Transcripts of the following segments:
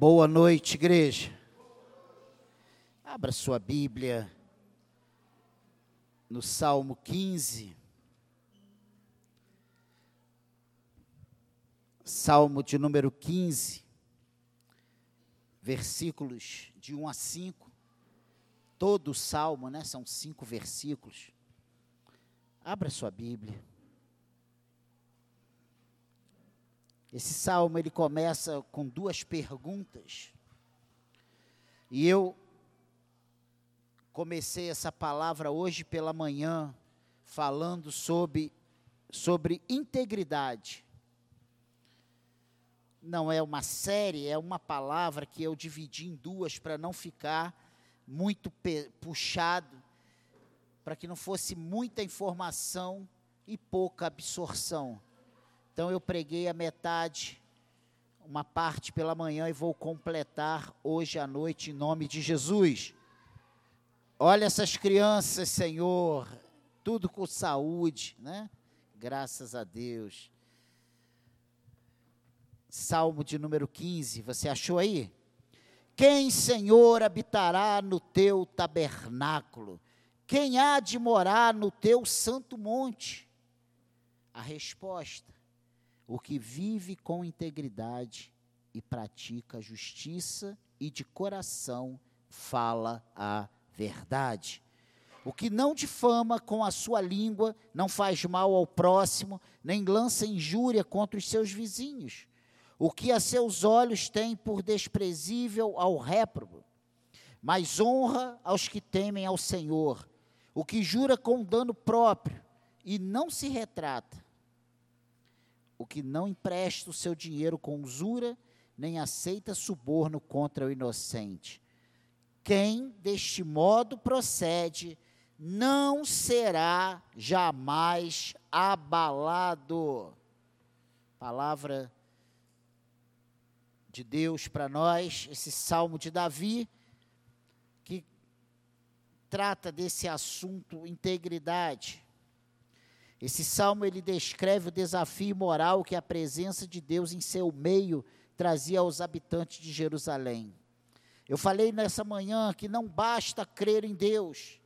Boa noite, igreja. Abra sua Bíblia no Salmo 15. Salmo de número 15, versículos de 1 a 5. Todo o salmo, né? São cinco versículos. Abra sua Bíblia. Esse salmo ele começa com duas perguntas. E eu comecei essa palavra hoje pela manhã falando sobre sobre integridade. Não é uma série, é uma palavra que eu dividi em duas para não ficar muito puxado, para que não fosse muita informação e pouca absorção. Então eu preguei a metade, uma parte pela manhã e vou completar hoje à noite em nome de Jesus. Olha essas crianças, Senhor, tudo com saúde, né? Graças a Deus. Salmo de número 15, você achou aí? Quem, Senhor, habitará no teu tabernáculo? Quem há de morar no teu santo monte? A resposta: o que vive com integridade e pratica justiça e de coração fala a verdade. O que não difama com a sua língua, não faz mal ao próximo, nem lança injúria contra os seus vizinhos. O que a seus olhos tem por desprezível ao réprobo, mas honra aos que temem ao Senhor. O que jura com dano próprio e não se retrata o que não empresta o seu dinheiro com usura, nem aceita suborno contra o inocente. Quem deste modo procede, não será jamais abalado. Palavra de Deus para nós, esse salmo de Davi, que trata desse assunto integridade. Esse salmo ele descreve o desafio moral que a presença de Deus em seu meio trazia aos habitantes de Jerusalém. Eu falei nessa manhã que não basta crer em Deus.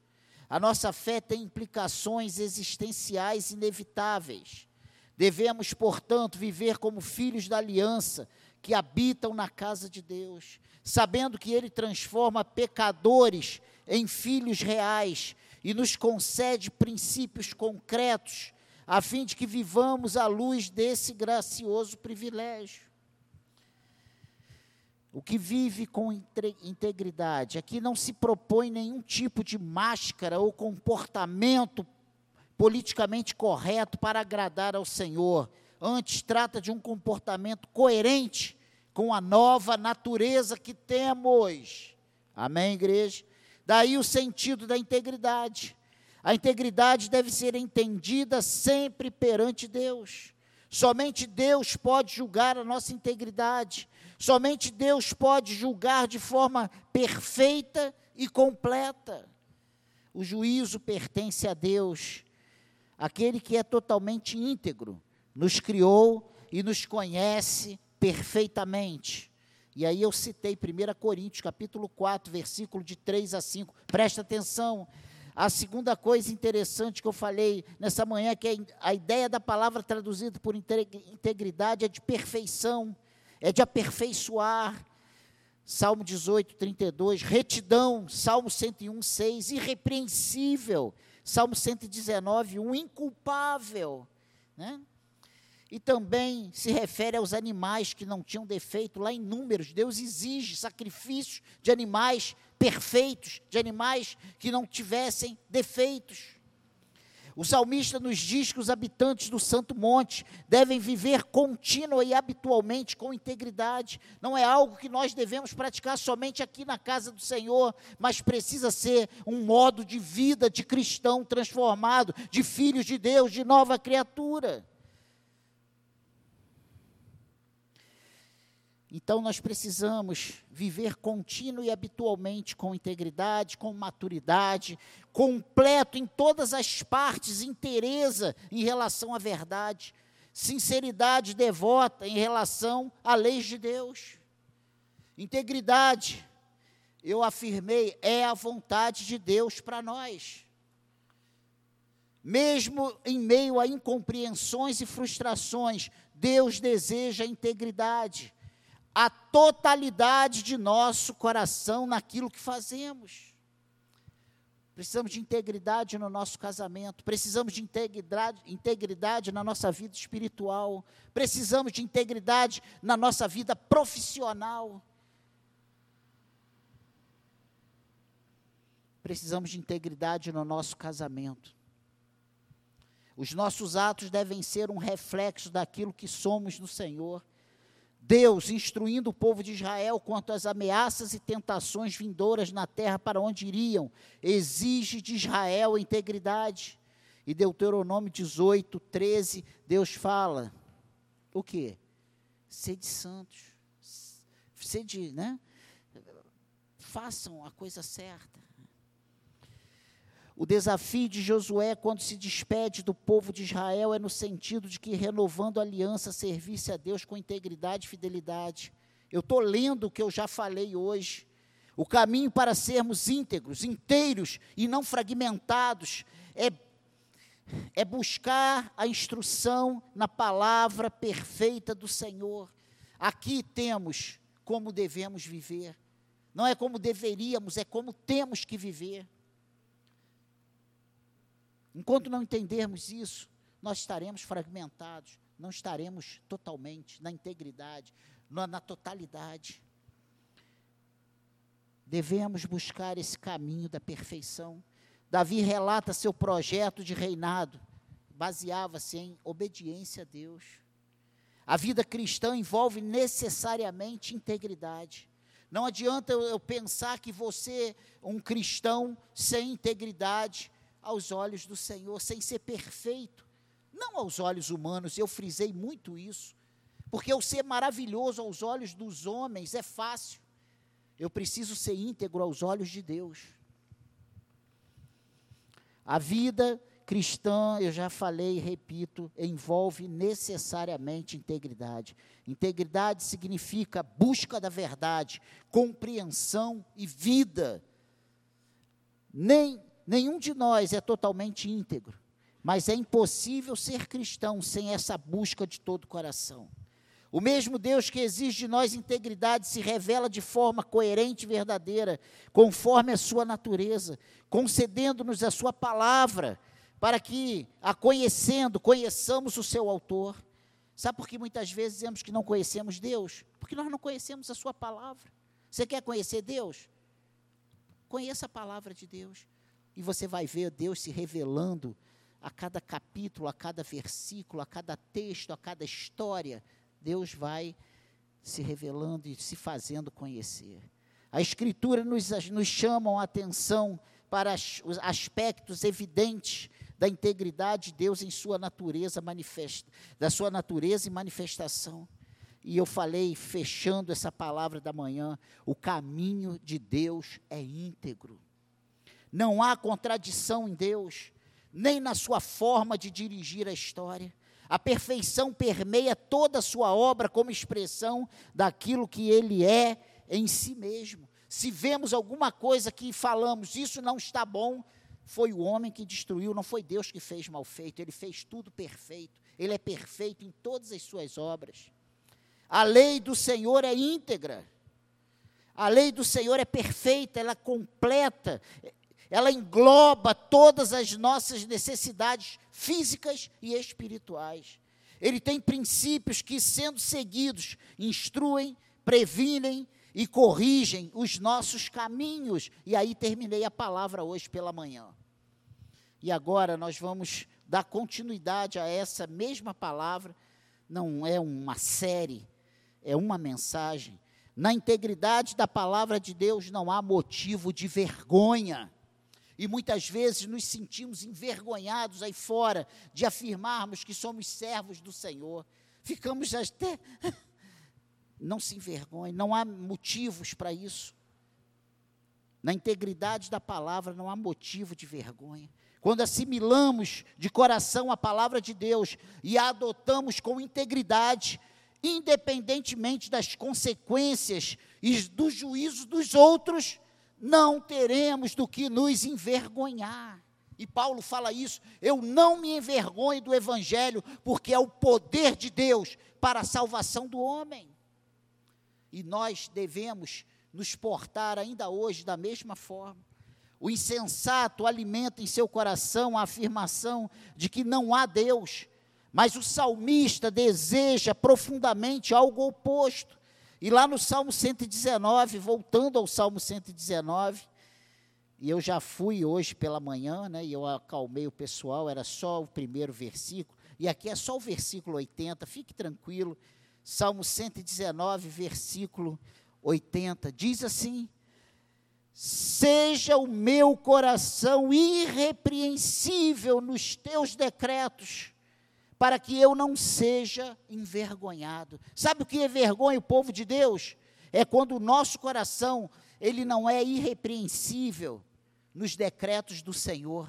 A nossa fé tem implicações existenciais inevitáveis. Devemos, portanto, viver como filhos da aliança que habitam na casa de Deus, sabendo que Ele transforma pecadores em filhos reais e nos concede princípios concretos, a fim de que vivamos à luz desse gracioso privilégio. O que vive com integridade, aqui não se propõe nenhum tipo de máscara ou comportamento politicamente correto para agradar ao Senhor. Antes, trata de um comportamento coerente com a nova natureza que temos. Amém, igreja? Daí o sentido da integridade. A integridade deve ser entendida sempre perante Deus. Somente Deus pode julgar a nossa integridade. Somente Deus pode julgar de forma perfeita e completa. O juízo pertence a Deus, aquele que é totalmente íntegro, nos criou e nos conhece perfeitamente. E aí eu citei 1 Coríntios, capítulo 4, versículo de 3 a 5. Presta atenção. A segunda coisa interessante que eu falei nessa manhã, é que a ideia da palavra traduzida por integridade é de perfeição, é de aperfeiçoar. Salmo 18, 32, retidão, Salmo 101, 6, irrepreensível, Salmo 119, 1, inculpável, né? E também se refere aos animais que não tinham defeito. Lá em Números, Deus exige sacrifícios de animais perfeitos, de animais que não tivessem defeitos. O salmista nos diz que os habitantes do Santo Monte devem viver contínua e habitualmente com integridade. Não é algo que nós devemos praticar somente aqui na casa do Senhor, mas precisa ser um modo de vida de cristão transformado, de filhos de Deus, de nova criatura. Então nós precisamos viver contínuo e habitualmente com integridade, com maturidade, completo em todas as partes, inteireza em relação à verdade, sinceridade devota em relação à lei de Deus. Integridade, eu afirmei, é a vontade de Deus para nós. Mesmo em meio a incompreensões e frustrações, Deus deseja integridade, a totalidade de nosso coração naquilo que fazemos. Precisamos de integridade no nosso casamento, precisamos de integridade, integridade na nossa vida espiritual, precisamos de integridade na nossa vida profissional. Precisamos de integridade no nosso casamento. Os nossos atos devem ser um reflexo daquilo que somos no Senhor. Deus, instruindo o povo de Israel quanto às ameaças e tentações vindouras na terra para onde iriam, exige de Israel integridade. E Deuteronômio 18, 13, Deus fala: o quê? Sede santos, sede, né? Façam a coisa certa. O desafio de Josué, quando se despede do povo de Israel, é no sentido de que, renovando a aliança, servisse a Deus com integridade e fidelidade. Eu estou lendo o que eu já falei hoje. O caminho para sermos íntegros, inteiros e não fragmentados é, é buscar a instrução na palavra perfeita do Senhor. Aqui temos como devemos viver. Não é como deveríamos, é como temos que viver. Enquanto não entendermos isso, nós estaremos fragmentados, não estaremos totalmente na integridade, na, na totalidade. Devemos buscar esse caminho da perfeição. Davi relata seu projeto de reinado, baseava-se em obediência a Deus. A vida cristã envolve necessariamente integridade. Não adianta eu pensar que você, um cristão sem integridade, aos olhos do Senhor, sem ser perfeito, não aos olhos humanos, eu frisei muito isso, porque eu ser maravilhoso aos olhos dos homens é fácil, eu preciso ser íntegro aos olhos de Deus. A vida cristã, eu já falei e repito, envolve necessariamente integridade. Integridade significa busca da verdade, compreensão e vida. Nem Nenhum de nós é totalmente íntegro, mas é impossível ser cristão sem essa busca de todo o coração. O mesmo Deus que exige de nós integridade se revela de forma coerente e verdadeira, conforme a sua natureza, concedendo-nos a sua palavra, para que, a conhecendo, conheçamos o seu autor. Sabe por que muitas vezes dizemos que não conhecemos Deus? Porque nós não conhecemos a sua palavra. Você quer conhecer Deus? Conheça a palavra de Deus. E você vai ver Deus se revelando a cada capítulo, a cada versículo, a cada texto, a cada história. Deus vai se revelando e se fazendo conhecer. A Escritura nos, nos chama a atenção para os aspectos evidentes da integridade de Deus em sua natureza manifesta, da sua natureza e manifestação. E eu falei, fechando essa palavra da manhã, o caminho de Deus é íntegro. Não há contradição em Deus, nem na sua forma de dirigir a história. A perfeição permeia toda a sua obra como expressão daquilo que ele é em si mesmo. Se vemos alguma coisa que falamos, isso não está bom, foi o homem que destruiu, não foi Deus que fez mal feito, ele fez tudo perfeito. Ele é perfeito em todas as suas obras. A lei do Senhor é íntegra. A lei do Senhor é perfeita, ela é completa, ela engloba todas as nossas necessidades físicas e espirituais. Ele tem princípios que, sendo seguidos, instruem, previnem e corrigem os nossos caminhos. E aí terminei a palavra hoje pela manhã. E agora nós vamos dar continuidade a essa mesma palavra. Não é uma série, é uma mensagem. Na integridade da palavra de Deus não há motivo de vergonha. E muitas vezes nos sentimos envergonhados aí fora de afirmarmos que somos servos do Senhor. Ficamos até. Não se envergonhe, não há motivos para isso. Na integridade da palavra não há motivo de vergonha. Quando assimilamos de coração a palavra de Deus e a adotamos com integridade, independentemente das consequências e do juízo dos outros, não teremos do que nos envergonhar. E Paulo fala isso: eu não me envergonho do Evangelho, porque é o poder de Deus para a salvação do homem. E nós devemos nos portar ainda hoje da mesma forma. O insensato alimenta em seu coração a afirmação de que não há Deus, mas o salmista deseja profundamente algo oposto. E lá no Salmo 119, voltando ao Salmo 119, e eu já fui hoje pela manhã, né, e eu acalmei o pessoal, era só o primeiro versículo, e aqui é só o versículo 80, fique tranquilo. Salmo 119, versículo 80, diz assim: Seja o meu coração irrepreensível nos teus decretos, para que eu não seja envergonhado. Sabe o que é vergonha o povo de Deus? É quando o nosso coração, ele não é irrepreensível nos decretos do Senhor.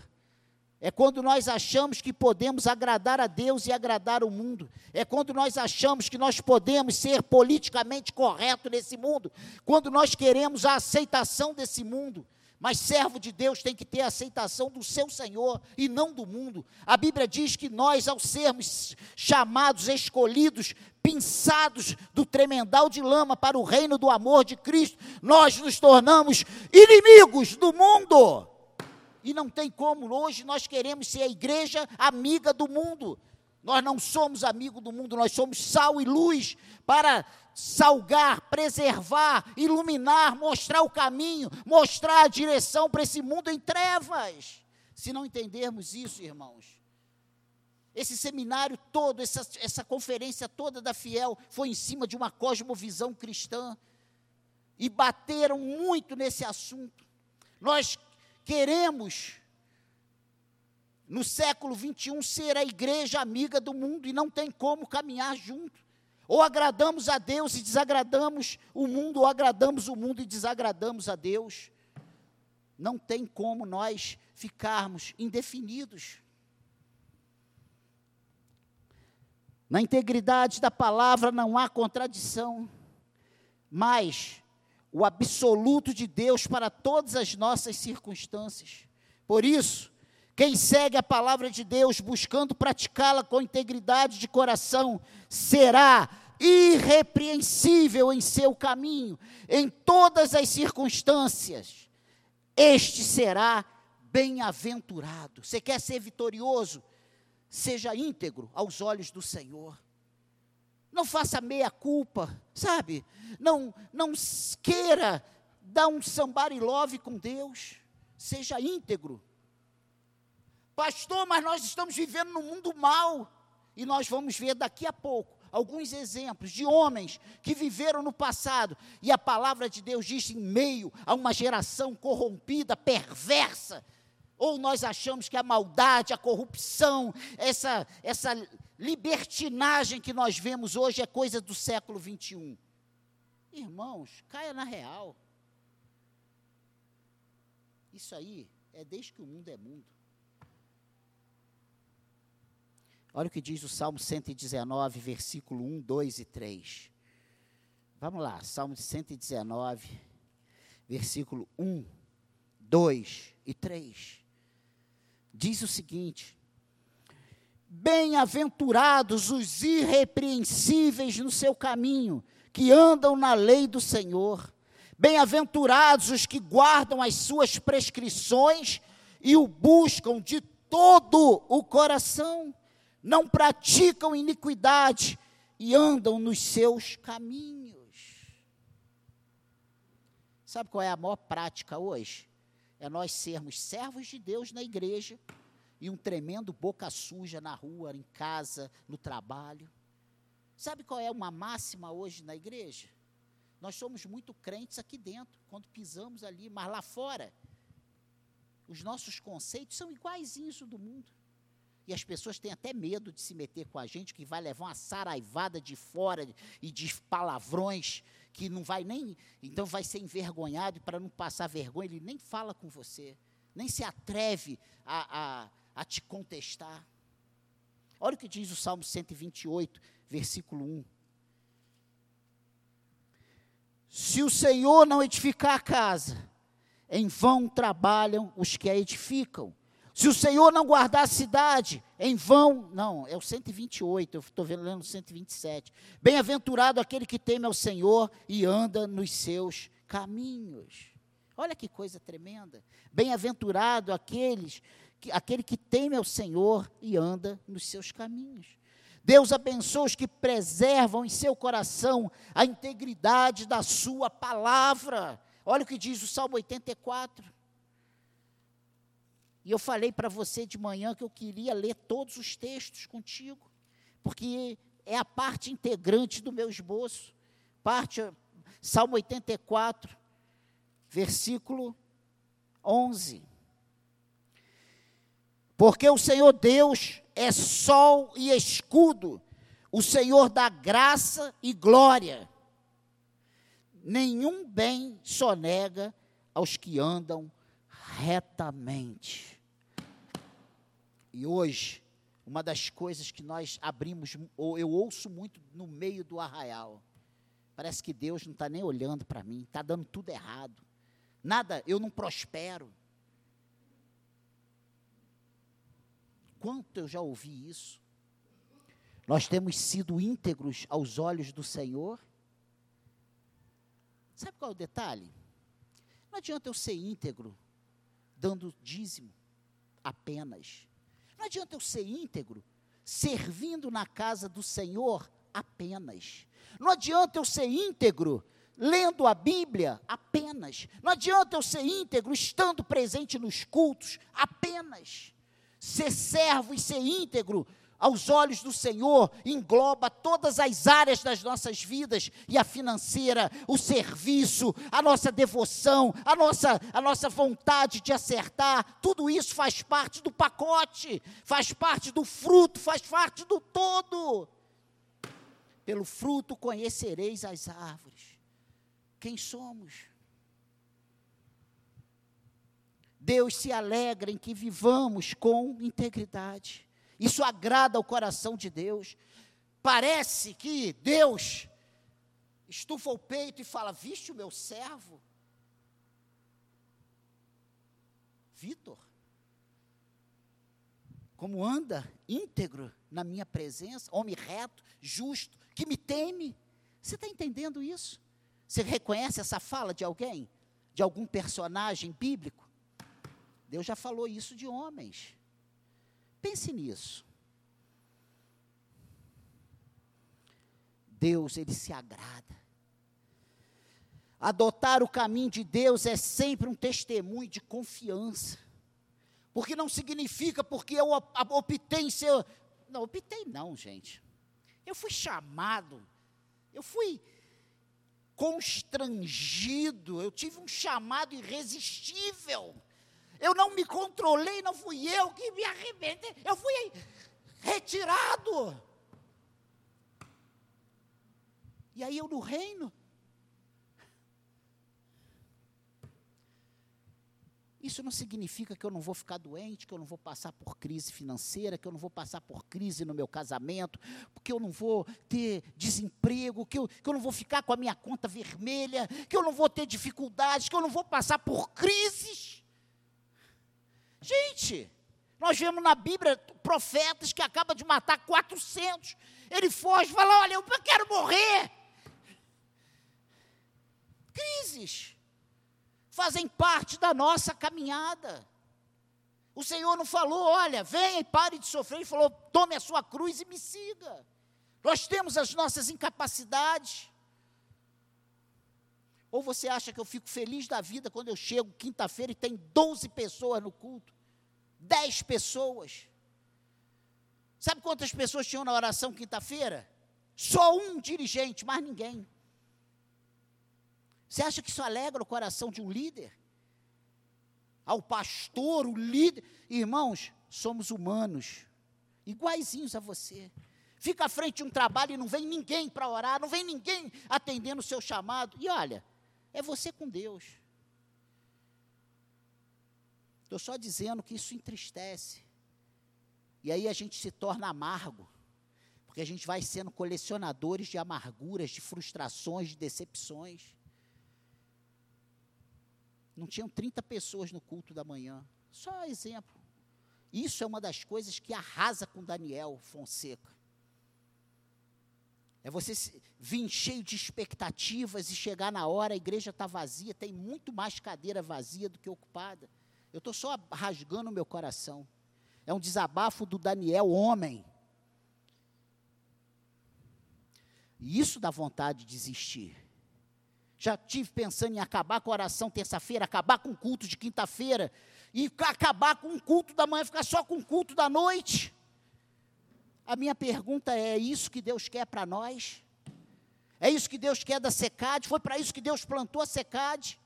É quando nós achamos que podemos agradar a Deus e agradar o mundo. É quando nós achamos que nós podemos ser politicamente correto nesse mundo. Quando nós queremos a aceitação desse mundo. Mas servo de Deus tem que ter a aceitação do seu Senhor e não do mundo. A Bíblia diz que nós, ao sermos chamados, escolhidos, pinçados do tremendal de lama para o reino do amor de Cristo, nós nos tornamos inimigos do mundo. E não tem como, hoje nós queremos ser a igreja amiga do mundo. Nós não somos amigo do mundo, nós somos sal e luz para salgar, preservar, iluminar, mostrar o caminho, mostrar a direção para esse mundo em trevas. Se não entendermos isso, irmãos, esse seminário todo, essa, essa conferência toda da Fiel foi em cima de uma cosmovisão cristã e bateram muito nesse assunto. Nós queremos no século 21 ser a igreja amiga do mundo e não tem como caminhar junto. Ou agradamos a Deus e desagradamos o mundo, ou agradamos o mundo e desagradamos a Deus. Não tem como nós ficarmos indefinidos. Na integridade da palavra não há contradição, mas o absoluto de Deus para todas as nossas circunstâncias. Por isso, quem segue a palavra de Deus buscando praticá-la com integridade de coração será irrepreensível em seu caminho, em todas as circunstâncias. Este será bem-aventurado. Você quer ser vitorioso? Seja íntegro aos olhos do Senhor. Não faça meia culpa, sabe? Não não queira dar um somebody love com Deus. Seja íntegro Pastor, mas nós estamos vivendo num mundo mal. E nós vamos ver daqui a pouco alguns exemplos de homens que viveram no passado. E a palavra de Deus diz em meio a uma geração corrompida, perversa. Ou nós achamos que a maldade, a corrupção, essa, essa libertinagem que nós vemos hoje é coisa do século 21. Irmãos, caia na real. Isso aí é desde que o mundo é mundo. Olha o que diz o Salmo 119, versículo 1, 2 e 3. Vamos lá, Salmo 119, versículo 1, 2 e 3. Diz o seguinte: Bem-aventurados os irrepreensíveis no seu caminho, que andam na lei do Senhor. Bem-aventurados os que guardam as suas prescrições e o buscam de todo o coração não praticam iniquidade e andam nos seus caminhos. Sabe qual é a maior prática hoje? É nós sermos servos de Deus na igreja e um tremendo boca suja na rua, em casa, no trabalho. Sabe qual é uma máxima hoje na igreja? Nós somos muito crentes aqui dentro, quando pisamos ali, mas lá fora, os nossos conceitos são iguaizinhos do mundo. E as pessoas têm até medo de se meter com a gente, que vai levar uma saraivada de fora e de palavrões, que não vai nem. Então vai ser envergonhado, e para não passar vergonha, ele nem fala com você, nem se atreve a, a, a te contestar. Olha o que diz o Salmo 128, versículo 1. Se o Senhor não edificar a casa, em vão trabalham os que a edificam. Se o Senhor não guardar a cidade, em vão. Não, é o 128, eu estou lendo o 127. Bem-aventurado aquele que teme ao Senhor e anda nos seus caminhos. Olha que coisa tremenda. Bem-aventurado aqueles, aquele que teme ao Senhor e anda nos seus caminhos. Deus abençoa os que preservam em seu coração a integridade da sua palavra. Olha o que diz o Salmo 84. E eu falei para você de manhã que eu queria ler todos os textos contigo, porque é a parte integrante do meu esboço. Parte, Salmo 84, versículo 11. Porque o Senhor Deus é sol e escudo, o Senhor dá graça e glória. Nenhum bem sonega aos que andam retamente. E hoje, uma das coisas que nós abrimos, ou eu ouço muito no meio do arraial, parece que Deus não está nem olhando para mim, está dando tudo errado. Nada, eu não prospero. Quanto eu já ouvi isso? Nós temos sido íntegros aos olhos do Senhor. Sabe qual é o detalhe? Não adianta eu ser íntegro dando dízimo apenas. Não adianta eu ser íntegro servindo na casa do Senhor apenas. Não adianta eu ser íntegro lendo a Bíblia apenas. Não adianta eu ser íntegro estando presente nos cultos apenas. Ser servo e ser íntegro aos olhos do Senhor, engloba todas as áreas das nossas vidas, e a financeira, o serviço, a nossa devoção, a nossa, a nossa vontade de acertar, tudo isso faz parte do pacote, faz parte do fruto, faz parte do todo. Pelo fruto conhecereis as árvores. Quem somos? Deus se alegra em que vivamos com integridade. Isso agrada ao coração de Deus. Parece que Deus estufa o peito e fala: Viste o meu servo? Vitor, como anda íntegro na minha presença, homem reto, justo, que me teme. Você está entendendo isso? Você reconhece essa fala de alguém? De algum personagem bíblico? Deus já falou isso de homens. Pense nisso. Deus, ele se agrada. Adotar o caminho de Deus é sempre um testemunho de confiança. Porque não significa porque eu optei em ser. Não, optei não, gente. Eu fui chamado, eu fui constrangido, eu tive um chamado irresistível. Eu não me controlei, não fui eu que me arrebentei, eu fui retirado. E aí eu no reino. Isso não significa que eu não vou ficar doente, que eu não vou passar por crise financeira, que eu não vou passar por crise no meu casamento, que eu não vou ter desemprego, que eu, que eu não vou ficar com a minha conta vermelha, que eu não vou ter dificuldades, que eu não vou passar por crises. Gente, nós vemos na Bíblia profetas que acabam de matar 400. Ele foge fala: Olha, eu quero morrer. Crises fazem parte da nossa caminhada. O Senhor não falou: Olha, venha e pare de sofrer. Ele falou: Tome a sua cruz e me siga. Nós temos as nossas incapacidades. Ou você acha que eu fico feliz da vida quando eu chego quinta-feira e tem 12 pessoas no culto? Dez pessoas. Sabe quantas pessoas tinham na oração quinta-feira? Só um dirigente, mais ninguém. Você acha que isso alegra o coração de um líder? Ao pastor, o líder. Irmãos, somos humanos, iguaizinhos a você. Fica à frente de um trabalho e não vem ninguém para orar, não vem ninguém atendendo o seu chamado. E olha, é você com Deus. Estou só dizendo que isso entristece. E aí a gente se torna amargo. Porque a gente vai sendo colecionadores de amarguras, de frustrações, de decepções. Não tinham 30 pessoas no culto da manhã. Só exemplo. Isso é uma das coisas que arrasa com Daniel Fonseca. É você vir cheio de expectativas e chegar na hora, a igreja está vazia, tem muito mais cadeira vazia do que ocupada. Eu estou só rasgando o meu coração. É um desabafo do Daniel, homem. E isso dá vontade de desistir. Já tive pensando em acabar com a oração terça-feira, acabar com o culto de quinta-feira, e acabar com o culto da manhã, ficar só com o culto da noite. A minha pergunta é: é isso que Deus quer para nós? É isso que Deus quer da SECAD? Foi para isso que Deus plantou a SECAD?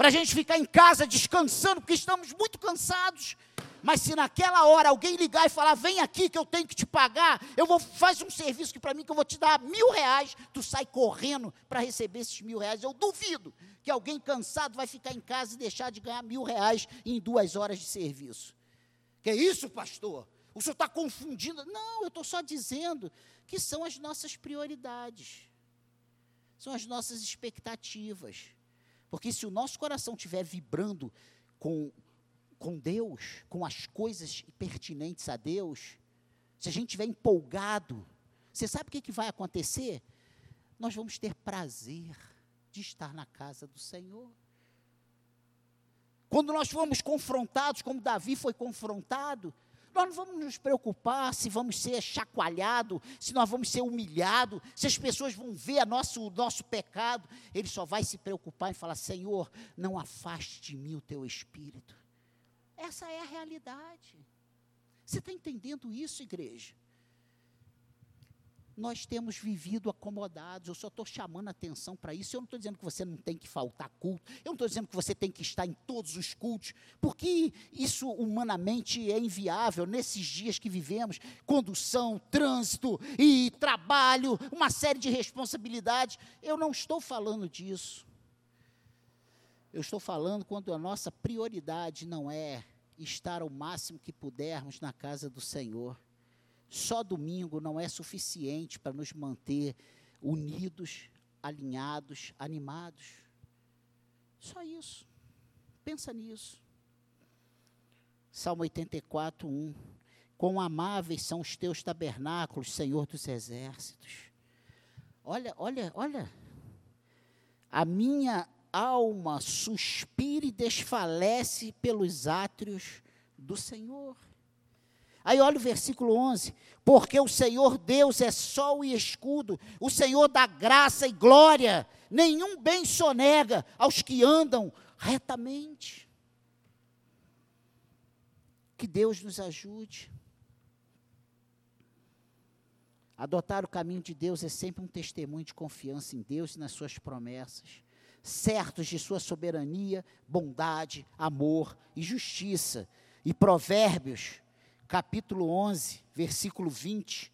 Para a gente ficar em casa descansando, porque estamos muito cansados. Mas se naquela hora alguém ligar e falar, vem aqui que eu tenho que te pagar, eu vou, faz um serviço para mim que eu vou te dar mil reais, tu sai correndo para receber esses mil reais. Eu duvido que alguém cansado vai ficar em casa e deixar de ganhar mil reais em duas horas de serviço. Que é isso, pastor? O senhor está confundindo? Não, eu estou só dizendo que são as nossas prioridades, são as nossas expectativas. Porque se o nosso coração estiver vibrando com, com Deus, com as coisas pertinentes a Deus, se a gente estiver empolgado, você sabe o que, que vai acontecer? Nós vamos ter prazer de estar na casa do Senhor. Quando nós fomos confrontados, como Davi foi confrontado, nós não vamos nos preocupar se vamos ser chacoalhados, se nós vamos ser humilhados, se as pessoas vão ver nosso, o nosso pecado. Ele só vai se preocupar e falar: Senhor, não afaste de mim o teu espírito. Essa é a realidade. Você está entendendo isso, igreja? Nós temos vivido acomodados. Eu só estou chamando a atenção para isso. Eu não estou dizendo que você não tem que faltar culto. Eu não estou dizendo que você tem que estar em todos os cultos, porque isso humanamente é inviável nesses dias que vivemos condução, trânsito e trabalho, uma série de responsabilidades. Eu não estou falando disso. Eu estou falando quando a nossa prioridade não é estar o máximo que pudermos na casa do Senhor só domingo não é suficiente para nos manter unidos, alinhados, animados. Só isso. Pensa nisso. Salmo 84, 1. Quão amáveis são os teus tabernáculos, Senhor dos exércitos. Olha, olha, olha. A minha alma suspira e desfalece pelos átrios do Senhor. Aí olha o versículo 11: Porque o Senhor Deus é sol e escudo, o Senhor dá graça e glória, nenhum bem sonega aos que andam retamente. Que Deus nos ajude. Adotar o caminho de Deus é sempre um testemunho de confiança em Deus e nas suas promessas, certos de sua soberania, bondade, amor e justiça. E Provérbios capítulo 11, versículo 20,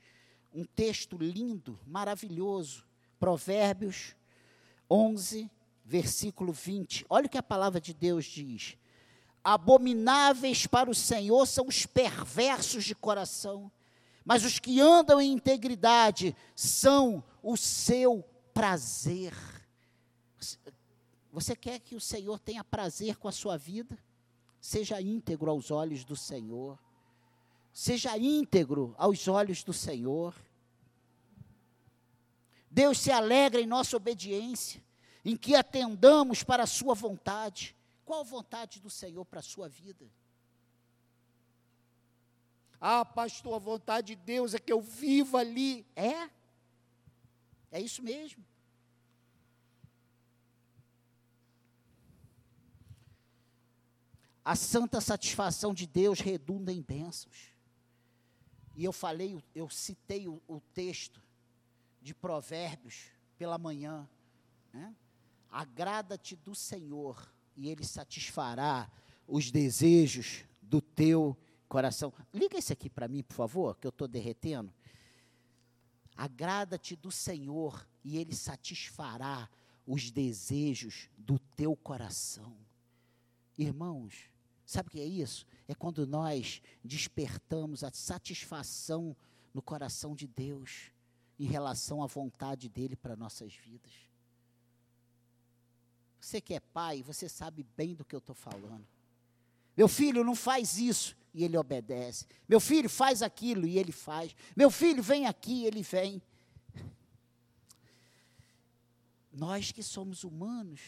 um texto lindo, maravilhoso. Provérbios 11, versículo 20. Olha o que a palavra de Deus diz: Abomináveis para o Senhor são os perversos de coração, mas os que andam em integridade são o seu prazer. Você quer que o Senhor tenha prazer com a sua vida? Seja íntegro aos olhos do Senhor seja íntegro aos olhos do Senhor. Deus se alegra em nossa obediência, em que atendamos para a Sua vontade. Qual a vontade do Senhor para a sua vida? Ah, pastor, a vontade de Deus é que eu viva ali. É? É isso mesmo. A santa satisfação de Deus redunda em bênçãos. E eu falei, eu citei o, o texto de Provérbios pela manhã. Né? Agrada-te do Senhor, e Ele satisfará os desejos do teu coração. Liga esse aqui para mim, por favor, que eu estou derretendo. Agrada-te do Senhor, e Ele satisfará os desejos do teu coração. Irmãos, sabe o que é isso? é quando nós despertamos a satisfação no coração de Deus em relação à vontade dele para nossas vidas. Você que é pai, você sabe bem do que eu estou falando. Meu filho, não faz isso, e ele obedece. Meu filho, faz aquilo, e ele faz. Meu filho, vem aqui, ele vem. Nós que somos humanos,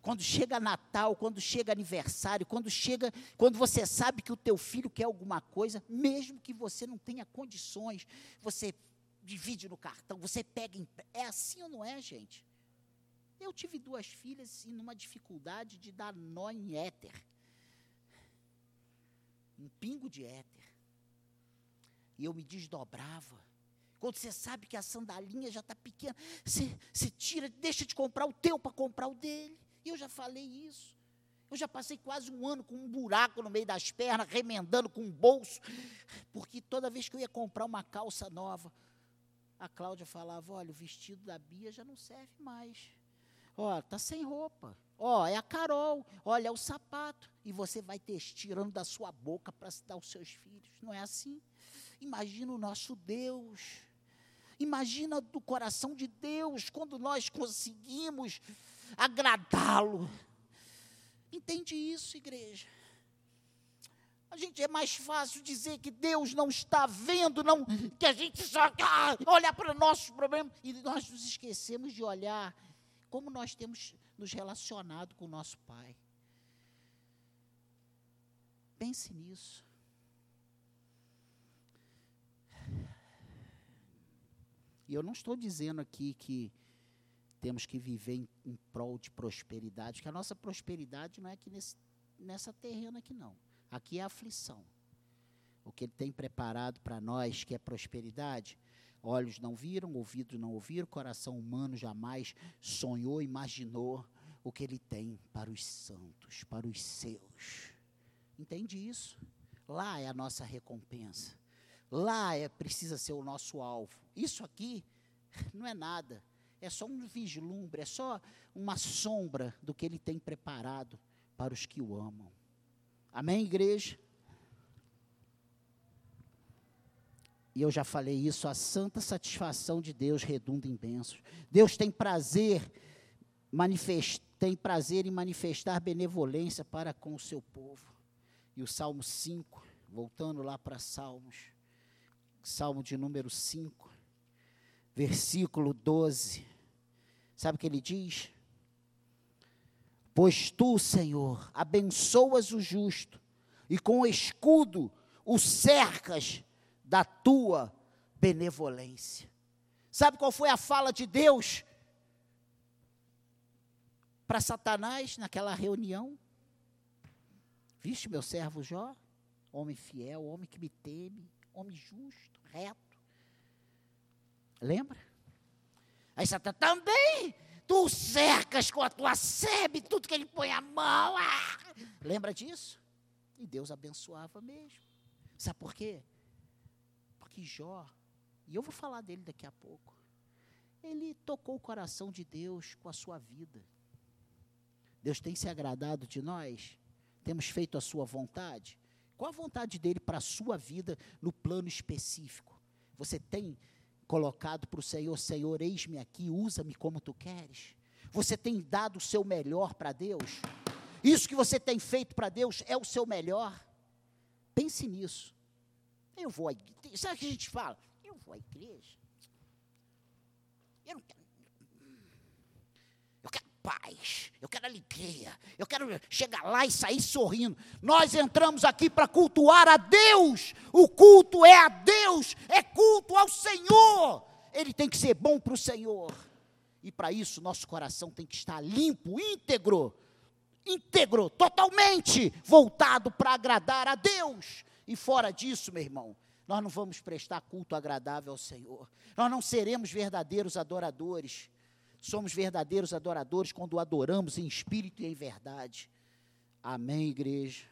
quando chega Natal, quando chega aniversário, quando chega, quando você sabe que o teu filho quer alguma coisa, mesmo que você não tenha condições, você divide no cartão, você pega, é assim ou não é, gente? Eu tive duas filhas e numa dificuldade de dar nó em éter. Um pingo de éter. E eu me desdobrava. Quando você sabe que a sandalinha já está pequena, você, você tira, deixa de comprar o teu para comprar o dele. Eu já falei isso. Eu já passei quase um ano com um buraco no meio das pernas, remendando com um bolso, porque toda vez que eu ia comprar uma calça nova, a Cláudia falava: olha, o vestido da Bia já não serve mais. Ó, tá sem roupa. Ó, é a Carol. Olha, é o sapato. E você vai ter tirando da sua boca para dar aos seus filhos. Não é assim? Imagina o nosso Deus. Imagina do coração de Deus quando nós conseguimos agradá-lo. Entende isso, igreja? A gente é mais fácil dizer que Deus não está vendo, não que a gente só ah, olha para nossos problemas e nós nos esquecemos de olhar como nós temos nos relacionado com o nosso Pai. Pense nisso. E eu não estou dizendo aqui que temos que viver em, em prol de prosperidade, que a nossa prosperidade não é aqui nesse, nessa terrena aqui não. Aqui é aflição. O que ele tem preparado para nós, que é prosperidade, olhos não viram, ouvidos não ouviram, coração humano jamais sonhou, imaginou o que ele tem para os santos, para os seus. Entende isso? Lá é a nossa recompensa. Lá é precisa ser o nosso alvo. Isso aqui não é nada é só um vislumbre, é só uma sombra do que ele tem preparado para os que o amam. Amém, igreja? E eu já falei isso, a santa satisfação de Deus redunda em bênçãos. Deus tem prazer, tem prazer em manifestar benevolência para com o seu povo. E o Salmo 5, voltando lá para Salmos, Salmo de número 5, versículo 12. Sabe o que ele diz? Pois tu, Senhor, abençoas o justo, e com o escudo o cercas da tua benevolência. Sabe qual foi a fala de Deus para Satanás naquela reunião? Viste meu servo Jó? Homem fiel, homem que me teme, homem justo, reto. Lembra? Aí Satanás também, tu cercas com a tua sebe tudo que ele põe a mão. Ah! Lembra disso? E Deus abençoava mesmo. Sabe por quê? Porque Jó, e eu vou falar dele daqui a pouco, ele tocou o coração de Deus com a sua vida. Deus tem se agradado de nós? Temos feito a sua vontade? Qual a vontade dele para a sua vida no plano específico? Você tem colocado para o Senhor: Senhor, eis-me aqui, usa-me como tu queres. Você tem dado o seu melhor para Deus? Isso que você tem feito para Deus é o seu melhor? Pense nisso. Eu vou à igreja. Sabe o que a gente fala? Eu vou à igreja. Eu não quero paz, eu quero alegria, eu quero chegar lá e sair sorrindo. Nós entramos aqui para cultuar a Deus, o culto é a Deus, é culto ao Senhor. Ele tem que ser bom para o Senhor, e para isso nosso coração tem que estar limpo, íntegro, íntegro, totalmente voltado para agradar a Deus. E fora disso, meu irmão, nós não vamos prestar culto agradável ao Senhor, nós não seremos verdadeiros adoradores. Somos verdadeiros adoradores quando adoramos em espírito e em verdade. Amém, igreja.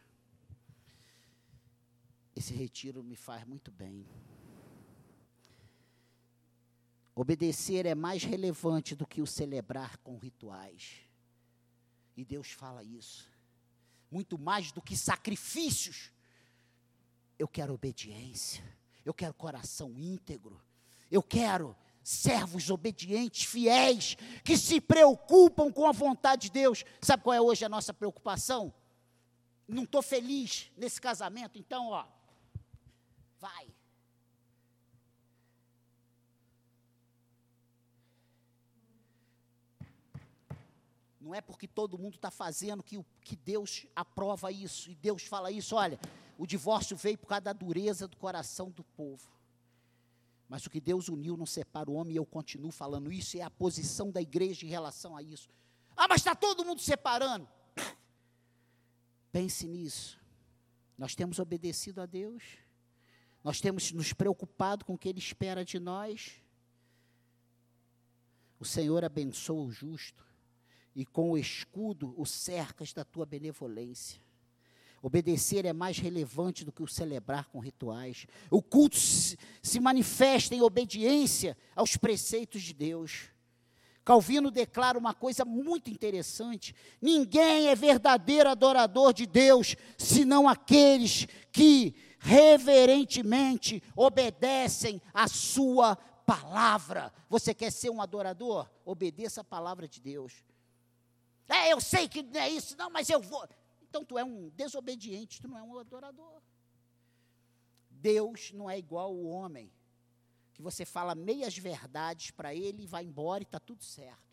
Esse retiro me faz muito bem. Obedecer é mais relevante do que o celebrar com rituais. E Deus fala isso. Muito mais do que sacrifícios. Eu quero obediência. Eu quero coração íntegro. Eu quero servos obedientes, fiéis, que se preocupam com a vontade de Deus. Sabe qual é hoje a nossa preocupação? Não estou feliz nesse casamento, então, ó, vai. Não é porque todo mundo está fazendo que, que Deus aprova isso, e Deus fala isso, olha, o divórcio veio por causa da dureza do coração do povo. Mas o que Deus uniu não separa o homem, e eu continuo falando isso, é a posição da igreja em relação a isso. Ah, mas está todo mundo separando. Pense nisso. Nós temos obedecido a Deus, nós temos nos preocupado com o que Ele espera de nós. O Senhor abençoa o justo, e com o escudo o cercas da tua benevolência. Obedecer é mais relevante do que o celebrar com rituais. O culto se, manifesta em obediência aos preceitos de Deus. Calvino declara uma coisa muito interessante: ninguém é verdadeiro adorador de Deus senão aqueles que reverentemente obedecem à sua palavra. Você quer ser um adorador? Obedeça a palavra de Deus. É, eu sei que não é isso, não, mas eu vou. Então tu é um desobediente, tu não é um adorador. Deus não é igual o homem, que você fala meias verdades para ele e vai embora e está tudo certo.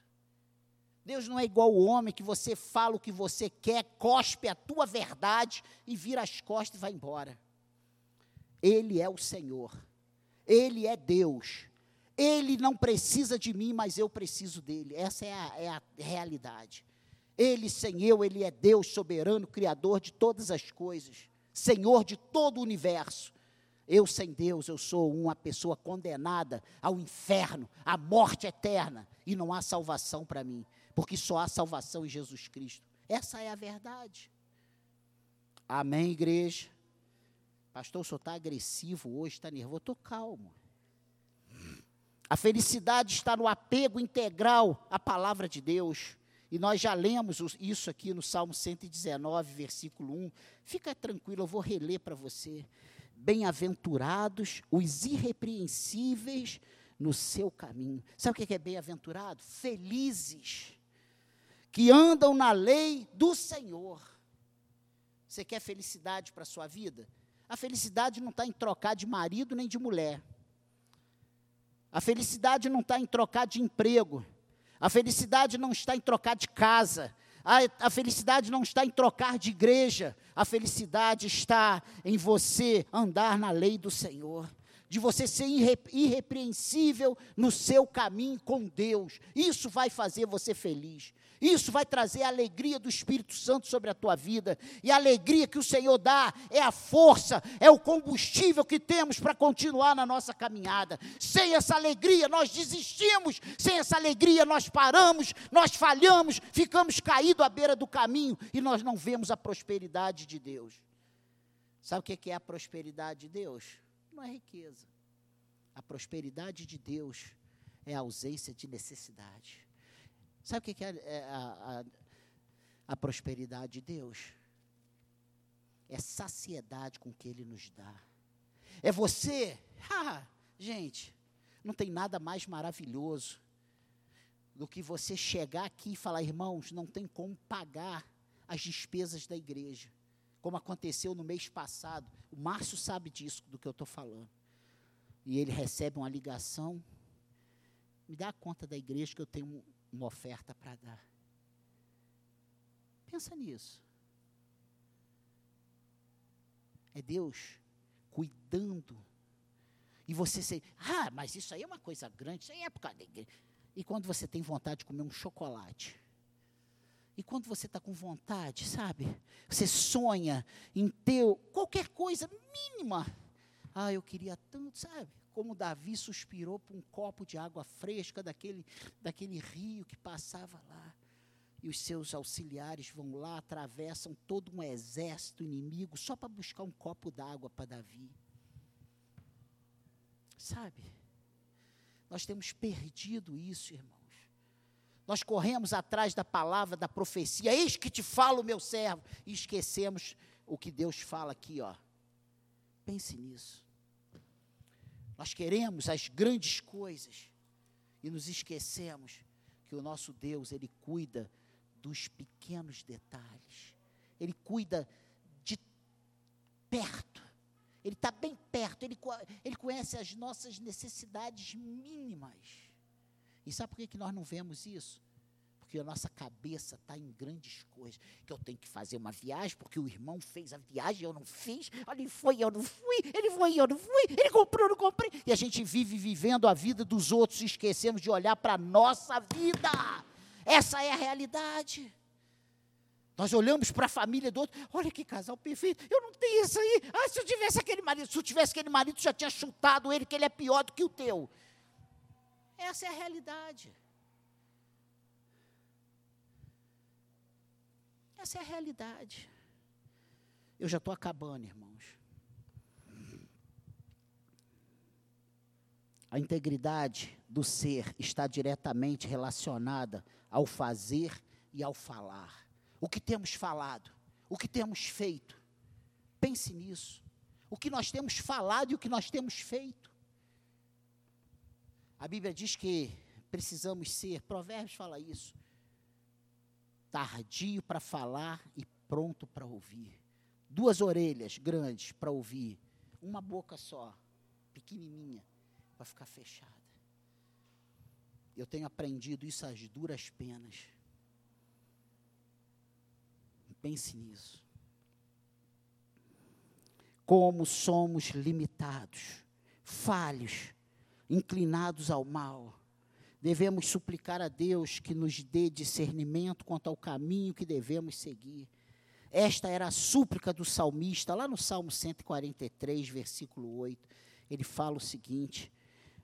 Deus não é igual o homem que você fala o que você quer, cospe a tua verdade e vira as costas e vai embora. Ele é o Senhor. Ele é Deus. Ele não precisa de mim, mas eu preciso dele. Essa é a, é a realidade. Ele sem eu, ele é Deus soberano, criador de todas as coisas, Senhor de todo o universo. Eu sem Deus, eu sou uma pessoa condenada ao inferno, à morte eterna, e não há salvação para mim, porque só há salvação em Jesus Cristo. Essa é a verdade. Amém, igreja? Pastor, o senhor está agressivo hoje, está nervoso. Estou calmo. A felicidade está no apego integral à palavra de Deus. E nós já lemos isso aqui no Salmo 119, versículo 1. Fica tranquilo, eu vou reler para você. Bem-aventurados os irrepreensíveis no seu caminho. Sabe o que é bem-aventurado? Felizes, que andam na lei do Senhor. Você quer felicidade para a sua vida? A felicidade não está em trocar de marido nem de mulher. A felicidade não está em trocar de emprego. A felicidade não está em trocar de casa. A, a, felicidade não está em trocar de igreja. A felicidade está em você andar na lei do Senhor. De você ser irre, irrepreensível no seu caminho com Deus. Isso vai fazer você feliz. Isso vai trazer a alegria do Espírito Santo sobre a tua vida. E a alegria que o Senhor dá é a força, é o combustível que temos para continuar na nossa caminhada. Sem essa alegria, nós desistimos. Sem essa alegria, nós paramos, nós falhamos, ficamos caídos à beira do caminho e nós não vemos a prosperidade de Deus. Sabe o que é a prosperidade de Deus? Não é riqueza. A prosperidade de Deus é a ausência de necessidade. Sabe o que é a, a, a prosperidade de Deus? É saciedade com que Ele nos dá. É você, gente, não tem nada mais maravilhoso do que você chegar aqui e falar, irmãos, não tem como pagar as despesas da igreja. Como aconteceu no mês passado. O Márcio sabe disso, do que eu estou falando. E ele recebe uma ligação. Me dá a conta da igreja que eu tenho uma oferta para dar. Pensa nisso. É Deus cuidando. E você se, ah, mas isso aí é uma coisa grande, isso aí é por causa da igreja. E quando você tem vontade de comer um chocolate? E quando você está com vontade, sabe? Você sonha em ter qualquer coisa mínima. Ah, eu queria tanto, sabe? como Davi suspirou por um copo de água fresca daquele, daquele rio que passava lá. E os seus auxiliares vão lá, atravessam todo um exército inimigo só para buscar um copo d'água para Davi. Sabe? Nós temos perdido isso, irmãos. Nós corremos atrás da palavra, da profecia, eis que te falo, meu servo, e esquecemos o que Deus fala aqui, ó. Pense nisso. Nós queremos as grandes coisas. e nos esquecemos que o nosso Deus, ele cuida dos pequenos detalhes. Ele cuida de perto. Ele está bem perto, ele, ele conhece as nossas necessidades mínimas. E sabe por que, que nós não vemos isso? Porque a nossa cabeça está em grandes coisas. Que eu tenho que fazer uma viagem, porque o irmão fez a viagem, eu não fiz. Ele foi, eu não fui. Ele foi, eu não fui. Ele comprou, eu não comprei. E a gente vive vivendo a vida dos outros e esquecemos de olhar para a nossa vida. Essa é a realidade. Nós olhamos para a família do outro, olha que casal perfeito, eu não tenho isso aí. Ah, se eu tivesse aquele marido, se eu tivesse aquele marido, já tinha chutado ele, que ele é pior do que o teu. Essa é a realidade. Essa é a realidade. Eu já estou acabando, irmãos. A integridade do ser está diretamente relacionada ao fazer e ao falar. O que temos falado, o que temos feito. Pense nisso. O que nós temos falado e o que nós temos feito. A Bíblia diz que precisamos ser, Provérbios fala isso, tardio para falar e pronto para ouvir. Duas orelhas grandes para ouvir, uma boca só, pequenininha, para ficar fechada. Eu tenho aprendido isso às duras penas. Pense nisso. Como somos limitados, falhos, inclinados ao mal devemos suplicar a Deus que nos dê discernimento quanto ao caminho que devemos seguir. Esta era a súplica do salmista, lá no Salmo 143, versículo 8. Ele fala o seguinte: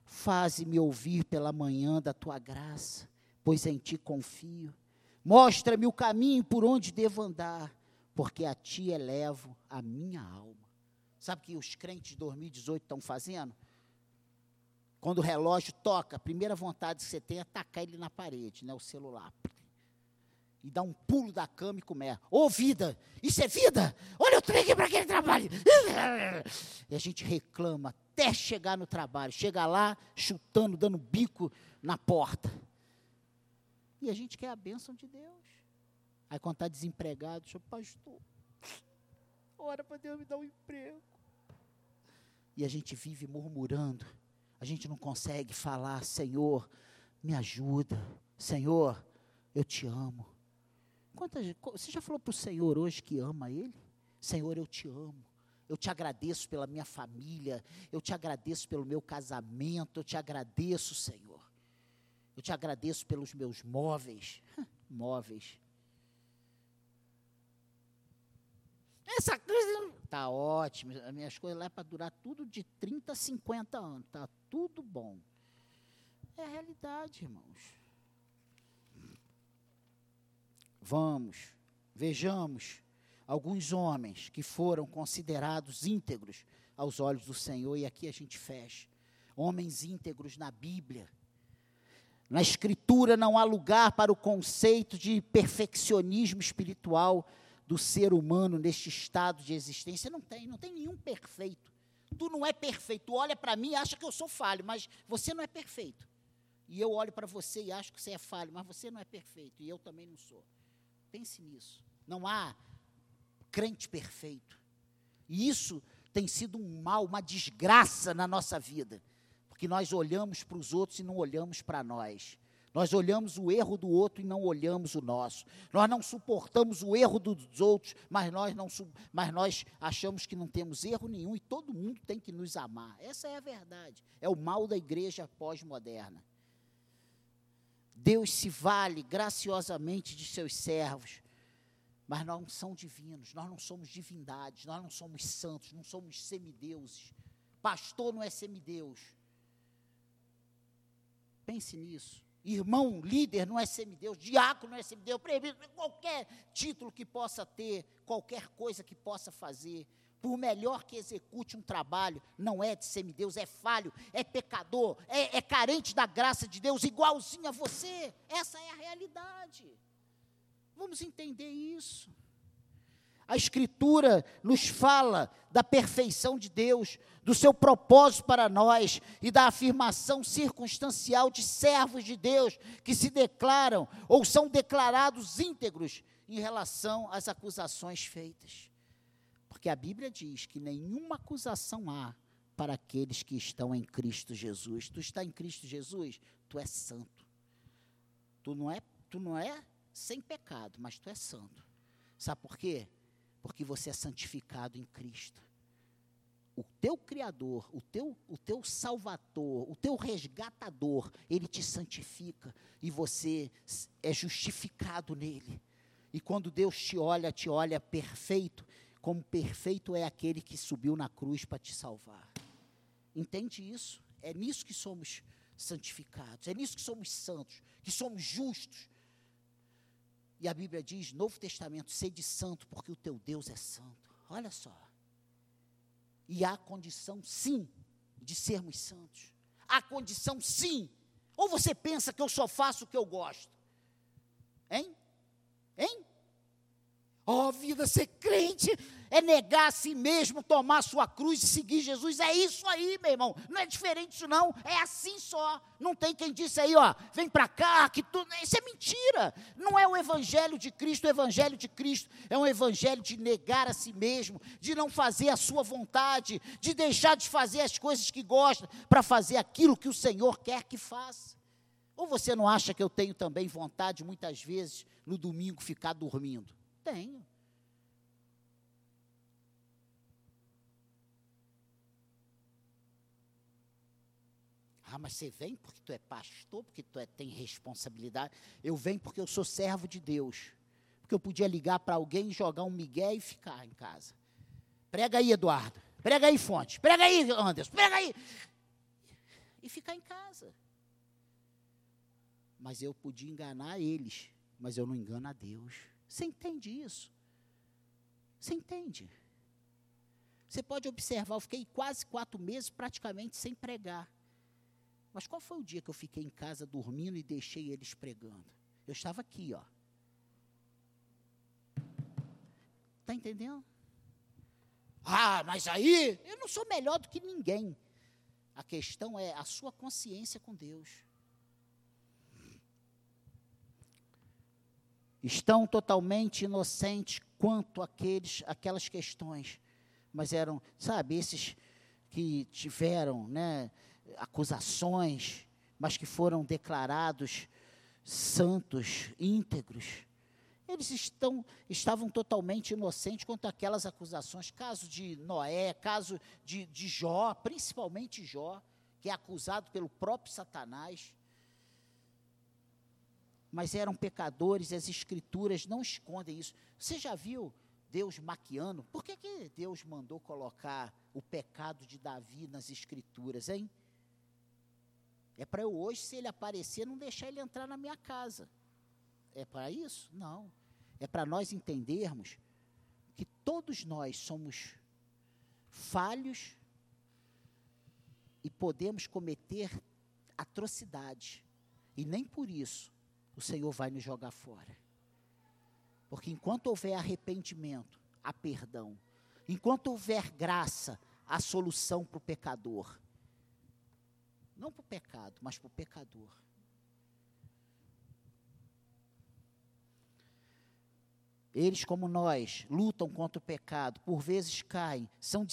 Faze-me ouvir pela manhã da tua graça, pois em ti confio. Mostra-me o caminho por onde devo andar, porque a ti elevo a minha alma. Sabe o que os crentes de 2018 estão fazendo? Quando o relógio toca, a primeira vontade que você tem é tacar ele na parede, né, o celular. E dá um pulo da cama e começa. Ô, oh, vida! Isso é vida! Olha, eu tenho para aquele trabalho! E a gente reclama até chegar no trabalho. Chega lá, chutando, dando bico na porta. E a gente quer a bênção de Deus. Aí quando está desempregado, seu pastor, ora para Deus me dar um emprego. E a gente vive murmurando a gente não consegue falar, Senhor, me ajuda, Senhor, eu te amo. Quantas, você já falou para o Senhor hoje que ama Ele? Senhor, eu te amo. Eu te agradeço pela minha família, eu te agradeço pelo meu casamento, eu te agradeço, Senhor. Eu te agradeço pelos meus móveis. móveis. Essa coisa Tá ótimo, as minhas coisas lá é para durar tudo de 30 a 50 anos, tá tudo bom. É a realidade, irmãos. Vamos, vejamos alguns homens que foram considerados íntegros aos olhos do Senhor, e aqui a gente fecha. Homens íntegros na Bíblia. Na Escritura não há lugar para o conceito de perfeccionismo espiritual do ser humano neste estado de existência. Não tem, não tem nenhum perfeito. Tu não é perfeito. Tu olha para mim e acha que eu sou falho, mas você não é perfeito. E eu olho para você e acho que você é falho, mas você não é perfeito. E eu também não sou. Pense nisso. Não há crente perfeito. E isso tem sido um mal, uma desgraça na nossa vida. Porque nós olhamos para os outros e não olhamos para nós. Nós olhamos o erro do outro e não olhamos o nosso. Nós não suportamos o erro dos outros, mas nós, não, mas nós achamos que não temos erro nenhum e todo mundo tem que nos amar. Essa é a verdade. É o mal da igreja pós-moderna. Deus se vale graciosamente de seus servos, mas nós não somos divinos, nós não somos divindades, nós não somos santos, não somos semideuses. Pastor não é semideus. Pense nisso. Irmão, líder não é semideus, diácono não é semideus, qualquer título que possa ter, qualquer coisa que possa fazer, por melhor que execute um trabalho, não é de semideus, é falho, é pecador, é, é carente da graça de Deus, igualzinho a você. Essa é a realidade. Vamos entender isso. A Escritura nos fala da perfeição de Deus, do seu propósito para nós e da afirmação circunstancial de servos de Deus que se declaram ou são declarados íntegros em relação às acusações feitas. Porque a Bíblia diz que nenhuma acusação há para aqueles que estão em Cristo Jesus. Tu está em Cristo Jesus, tu és santo. Tu não é, tu não é sem pecado, mas tu és santo. Sabe por quê? Porque você é santificado em Cristo. O teu Criador, o teu, o teu Salvador, o teu resgatador, ele te santifica e você é justificado nele. E quando Deus te olha, te olha perfeito, como perfeito é aquele que subiu na cruz para te salvar. Entende isso? É nisso que somos santificados, é nisso que somos santos, que somos justos, e a Bíblia diz, Novo Testamento, sede santo, porque o teu Deus é santo. Olha só. E há condição, sim, de sermos santos. Há condição, sim. Ou você pensa que eu só faço o que eu gosto? Hein? Hein? Oh, vida, ser crente é negar a si mesmo, tomar a sua cruz e seguir Jesus. É isso aí, meu irmão. Não é diferente isso, não. É assim só. Não tem quem disse aí, ó, vem para cá, que tudo. Isso é mentira. Não é o evangelho de Cristo. O evangelho de Cristo é um evangelho de negar a si mesmo, de não fazer a sua vontade, de deixar de fazer as coisas que gosta para fazer aquilo que o Senhor quer que faça. Ou você não acha que eu tenho também vontade, muitas vezes, no domingo, ficar dormindo? Tenho. Ah, mas você vem porque tu é pastor, porque tu é, tem responsabilidade. Eu venho porque eu sou servo de Deus. Porque eu podia ligar para alguém, jogar um migué e ficar em casa. Prega aí, Eduardo. Prega aí, Fonte. Prega aí, Anderson. Prega aí. E ficar em casa. Mas eu podia enganar eles, mas eu não engano a Deus. Você entende isso? Você entende? Você pode observar, eu fiquei quase quatro meses praticamente sem pregar. Mas qual foi o dia que eu fiquei em casa dormindo e deixei eles pregando? Eu estava aqui, ó. Está entendendo? Ah, mas aí eu não sou melhor do que ninguém. A questão é a sua consciência com Deus. Estão totalmente inocentes quanto àqueles, aquelas questões, mas eram, sabe, esses que tiveram, né, acusações, mas que foram declarados santos, íntegros. Eles estão, estavam totalmente inocentes quanto àquelas acusações. Caso de Noé, caso de, de Jó, principalmente Jó, que é acusado pelo próprio Satanás mas eram pecadores, as escrituras não escondem isso. Você já viu Deus maquiando? Por que, que Deus mandou colocar o pecado de Davi nas escrituras, hein? É para eu hoje, se ele aparecer, não deixar ele entrar na minha casa. É para isso? Não. É para nós entendermos que todos nós somos falhos e podemos cometer atrocidades. E nem por isso o Senhor vai nos jogar fora. Porque enquanto houver arrependimento, há perdão. Enquanto houver graça, há solução para o pecador. Não para o pecado, mas para o pecador. Eles, como nós, lutam contra o pecado, por vezes caem, são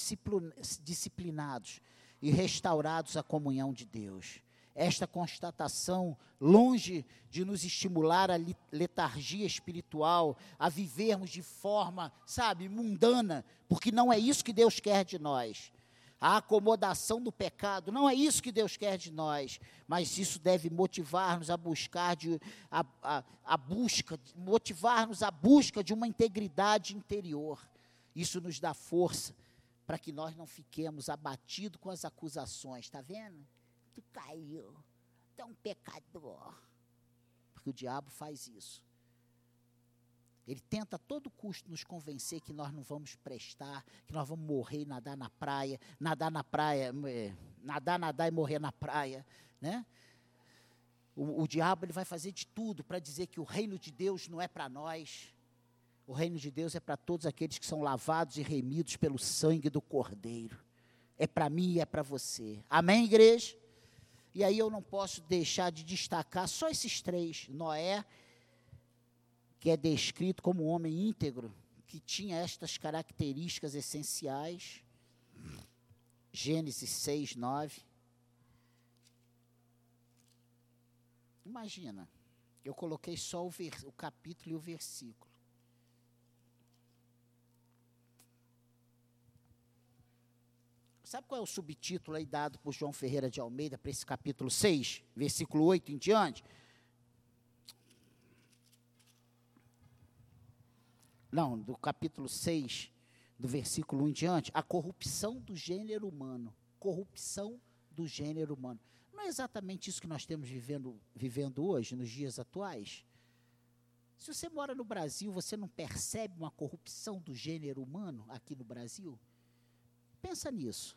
disciplinados e restaurados à comunhão de Deus esta constatação, longe de nos estimular a letargia espiritual, a vivermos de forma, sabe, mundana, porque não é isso que Deus quer de nós. A acomodação do pecado, não é isso que Deus quer de nós, mas isso deve motivar-nos a buscar de, a, a, a busca, motivar-nos a busca de uma integridade interior. Isso nos dá força para que nós não fiquemos abatidos com as acusações, está vendo? Caiu, tu é um pecador. Porque o diabo faz isso. Ele tenta a todo custo nos convencer que nós não vamos prestar, que nós vamos morrer e nadar na praia, nadar na praia, é, nadar, nadar e morrer na praia, né? O, o diabo ele vai fazer de tudo para dizer que o reino de Deus não é para nós. O reino de Deus é para todos aqueles que são lavados e remidos pelo sangue do Cordeiro. É para mim e é para você. Amém, igreja? E aí eu não posso deixar de destacar só esses três: Noé, que é descrito como um homem íntegro, que tinha estas características essenciais. Gênesis 6, 9. Imagina, eu coloquei só o, o capítulo e o versículo. Sabe qual é o subtítulo aí dado por João Ferreira de Almeida para esse capítulo 6, versículo 8 em diante? Não, do capítulo 6, do versículo 1 em diante, a corrupção do gênero humano. Corrupção do gênero humano. Não é exatamente isso que nós temos vivendo, vivendo hoje, nos dias atuais? Se você mora no Brasil, você não percebe uma corrupção do gênero humano aqui no Brasil? Pensa nisso.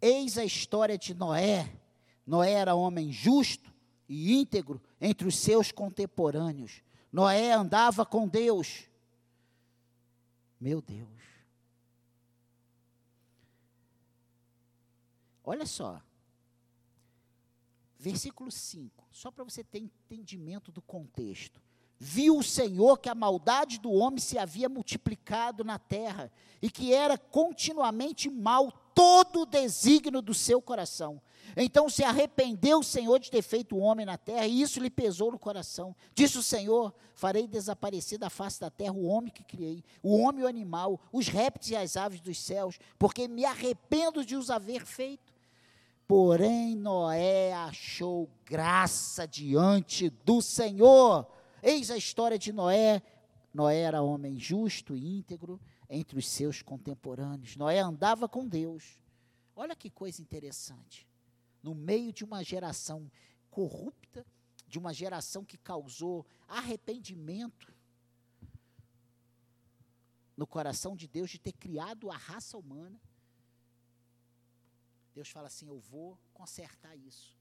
Eis a história de Noé. Noé era homem justo e íntegro entre os seus contemporâneos. Noé andava com Deus. Meu Deus. Olha só. Versículo 5, só para você ter entendimento do contexto viu o Senhor que a maldade do homem se havia multiplicado na terra e que era continuamente mal todo o desígnio do seu coração. Então se arrependeu o Senhor de ter feito o homem na terra, e isso lhe pesou no coração. Disse o Senhor: Farei desaparecer da face da terra o homem que criei, o homem e o animal, os répteis e as aves dos céus, porque me arrependo de os haver feito. Porém, Noé achou graça diante do Senhor. Eis a história de Noé. Noé era homem justo e íntegro entre os seus contemporâneos. Noé andava com Deus. Olha que coisa interessante. No meio de uma geração corrupta, de uma geração que causou arrependimento no coração de Deus de ter criado a raça humana. Deus fala assim: Eu vou consertar isso.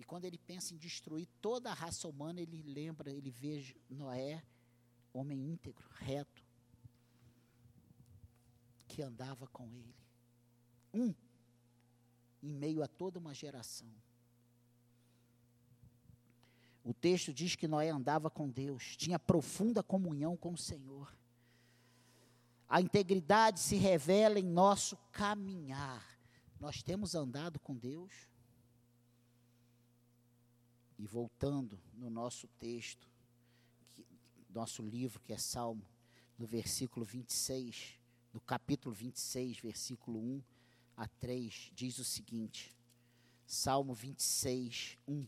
E quando ele pensa em destruir toda a raça humana, ele lembra, ele vê Noé, homem íntegro, reto, que andava com ele. Um, em meio a toda uma geração. O texto diz que Noé andava com Deus, tinha profunda comunhão com o Senhor. A integridade se revela em nosso caminhar. Nós temos andado com Deus? E voltando no nosso texto, que, nosso livro, que é Salmo, no versículo 26, no capítulo 26, versículo 1 a 3, diz o seguinte: Salmo 26, 1.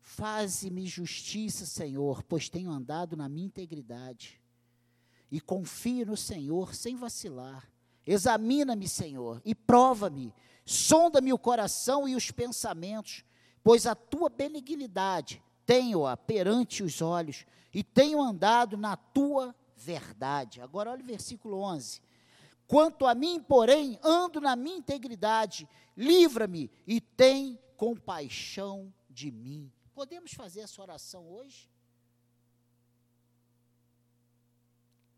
Faze-me justiça, Senhor, pois tenho andado na minha integridade. E confio no Senhor sem vacilar. Examina-me, Senhor, e prova-me. Sonda-me o coração e os pensamentos pois a tua benignidade tenho-a perante os olhos e tenho andado na tua verdade. Agora olha o versículo 11. Quanto a mim, porém, ando na minha integridade, livra-me e tem compaixão de mim. Podemos fazer essa oração hoje?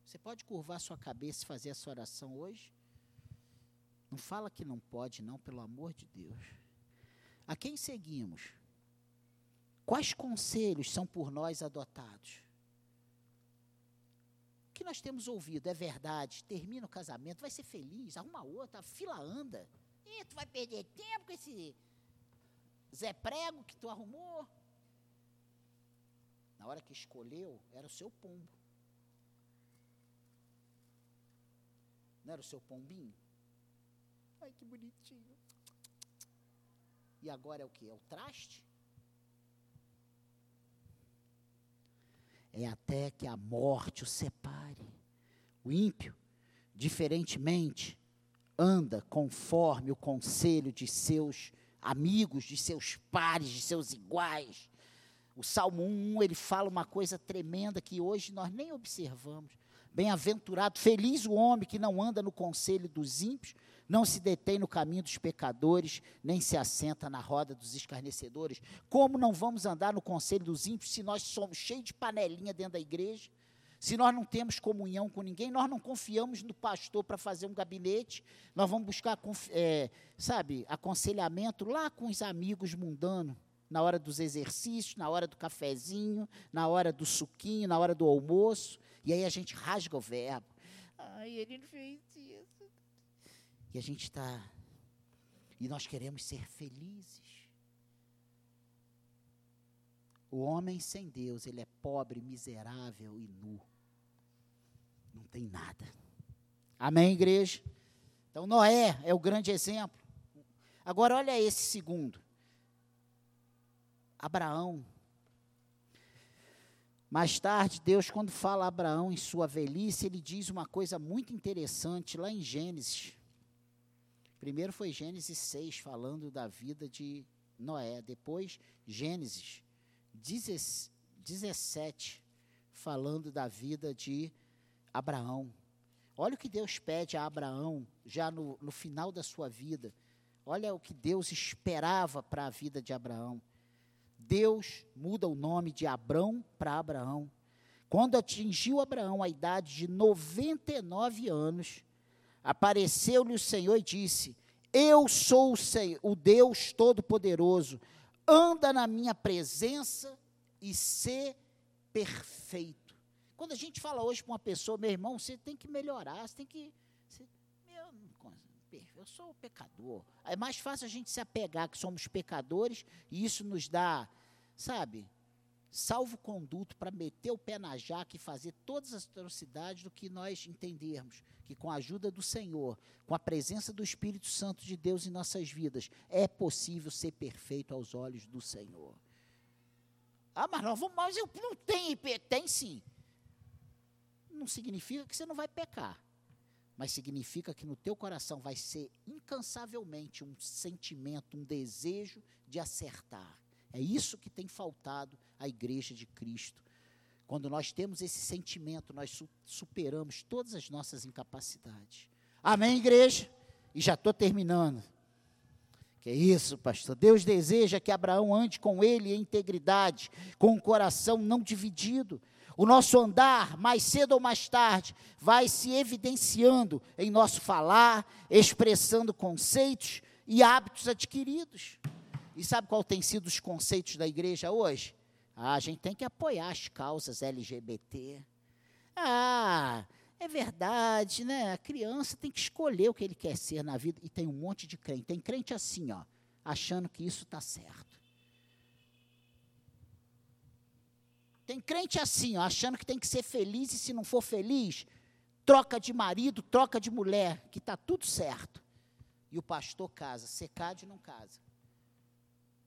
Você pode curvar sua cabeça e fazer essa oração hoje? Não fala que não pode, não, pelo amor de Deus. A quem seguimos? Quais conselhos são por nós adotados? O que nós temos ouvido é verdade. Termina o casamento, vai ser feliz, arruma outra, a fila anda. E tu vai perder tempo com esse Zé Prego que tu arrumou. Na hora que escolheu, era o seu pombo. Não era o seu pombinho? Ai, que bonitinho. E agora é o que? É o traste? É até que a morte o separe. O ímpio, diferentemente, anda conforme o conselho de seus amigos, de seus pares, de seus iguais. O Salmo 1, ele fala uma coisa tremenda que hoje nós nem observamos. Bem-aventurado, feliz o homem que não anda no conselho dos ímpios, não se detém no caminho dos pecadores, nem se assenta na roda dos escarnecedores. Como não vamos andar no conselho dos ímpios se nós somos cheios de panelinha dentro da igreja? Se nós não temos comunhão com ninguém, nós não confiamos no pastor para fazer um gabinete, nós vamos buscar, é, sabe, aconselhamento lá com os amigos mundanos, na hora dos exercícios, na hora do cafezinho, na hora do suquinho, na hora do almoço, e aí a gente rasga o verbo. Ai, ele não fez. E a gente está. E nós queremos ser felizes. O homem sem Deus, ele é pobre, miserável e nu. Não tem nada. Amém, igreja? Então, Noé é o grande exemplo. Agora, olha esse segundo. Abraão. Mais tarde, Deus, quando fala a Abraão em sua velhice, ele diz uma coisa muito interessante lá em Gênesis. Primeiro foi Gênesis 6, falando da vida de Noé. Depois, Gênesis 17, falando da vida de Abraão. Olha o que Deus pede a Abraão, já no, no final da sua vida. Olha o que Deus esperava para a vida de Abraão. Deus muda o nome de Abrão para Abraão. Quando atingiu Abraão a idade de 99 anos, apareceu-lhe o Senhor e disse: Eu sou o, Senhor, o Deus Todo-Poderoso, anda na minha presença e ser perfeito. Quando a gente fala hoje para uma pessoa, meu irmão, você tem que melhorar, você tem que. Você, meu, eu sou o pecador. É mais fácil a gente se apegar que somos pecadores e isso nos dá, sabe, salvo conduto para meter o pé na jaca e fazer todas as atrocidades do que nós entendermos que com a ajuda do Senhor, com a presença do Espírito Santo de Deus em nossas vidas, é possível ser perfeito aos olhos do Senhor. Ah, mas nós vamos, mas eu não tenho, tem sim não significa que você não vai pecar, mas significa que no teu coração vai ser incansavelmente um sentimento, um desejo de acertar. É isso que tem faltado à igreja de Cristo. Quando nós temos esse sentimento, nós su superamos todas as nossas incapacidades. Amém, igreja? E já estou terminando. Que é isso, pastor? Deus deseja que Abraão ande com ele em integridade, com o coração não dividido, o nosso andar, mais cedo ou mais tarde, vai se evidenciando em nosso falar, expressando conceitos e hábitos adquiridos. E sabe qual tem sido os conceitos da igreja hoje? Ah, a gente tem que apoiar as causas LGBT. Ah, é verdade, né? A criança tem que escolher o que ele quer ser na vida. E tem um monte de crente. Tem crente assim, ó, achando que isso está certo. Tem crente assim, ó, achando que tem que ser feliz e se não for feliz, troca de marido, troca de mulher, que está tudo certo. E o pastor casa, secade não casa.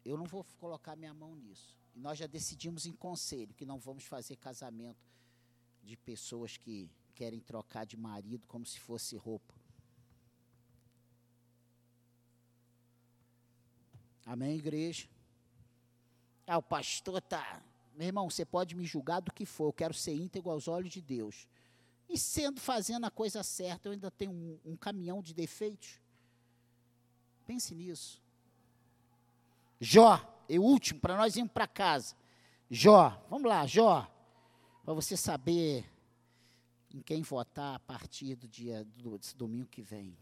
Eu não vou colocar minha mão nisso. E nós já decidimos em conselho que não vamos fazer casamento de pessoas que querem trocar de marido como se fosse roupa. Amém, igreja? Ah, o pastor está meu irmão, você pode me julgar do que for, eu quero ser íntegro aos olhos de Deus. E sendo fazendo a coisa certa, eu ainda tenho um, um caminhão de defeitos. Pense nisso. Jó, e último, para nós irmos para casa. Jó, vamos lá, Jó, para você saber em quem votar a partir do dia do domingo que vem.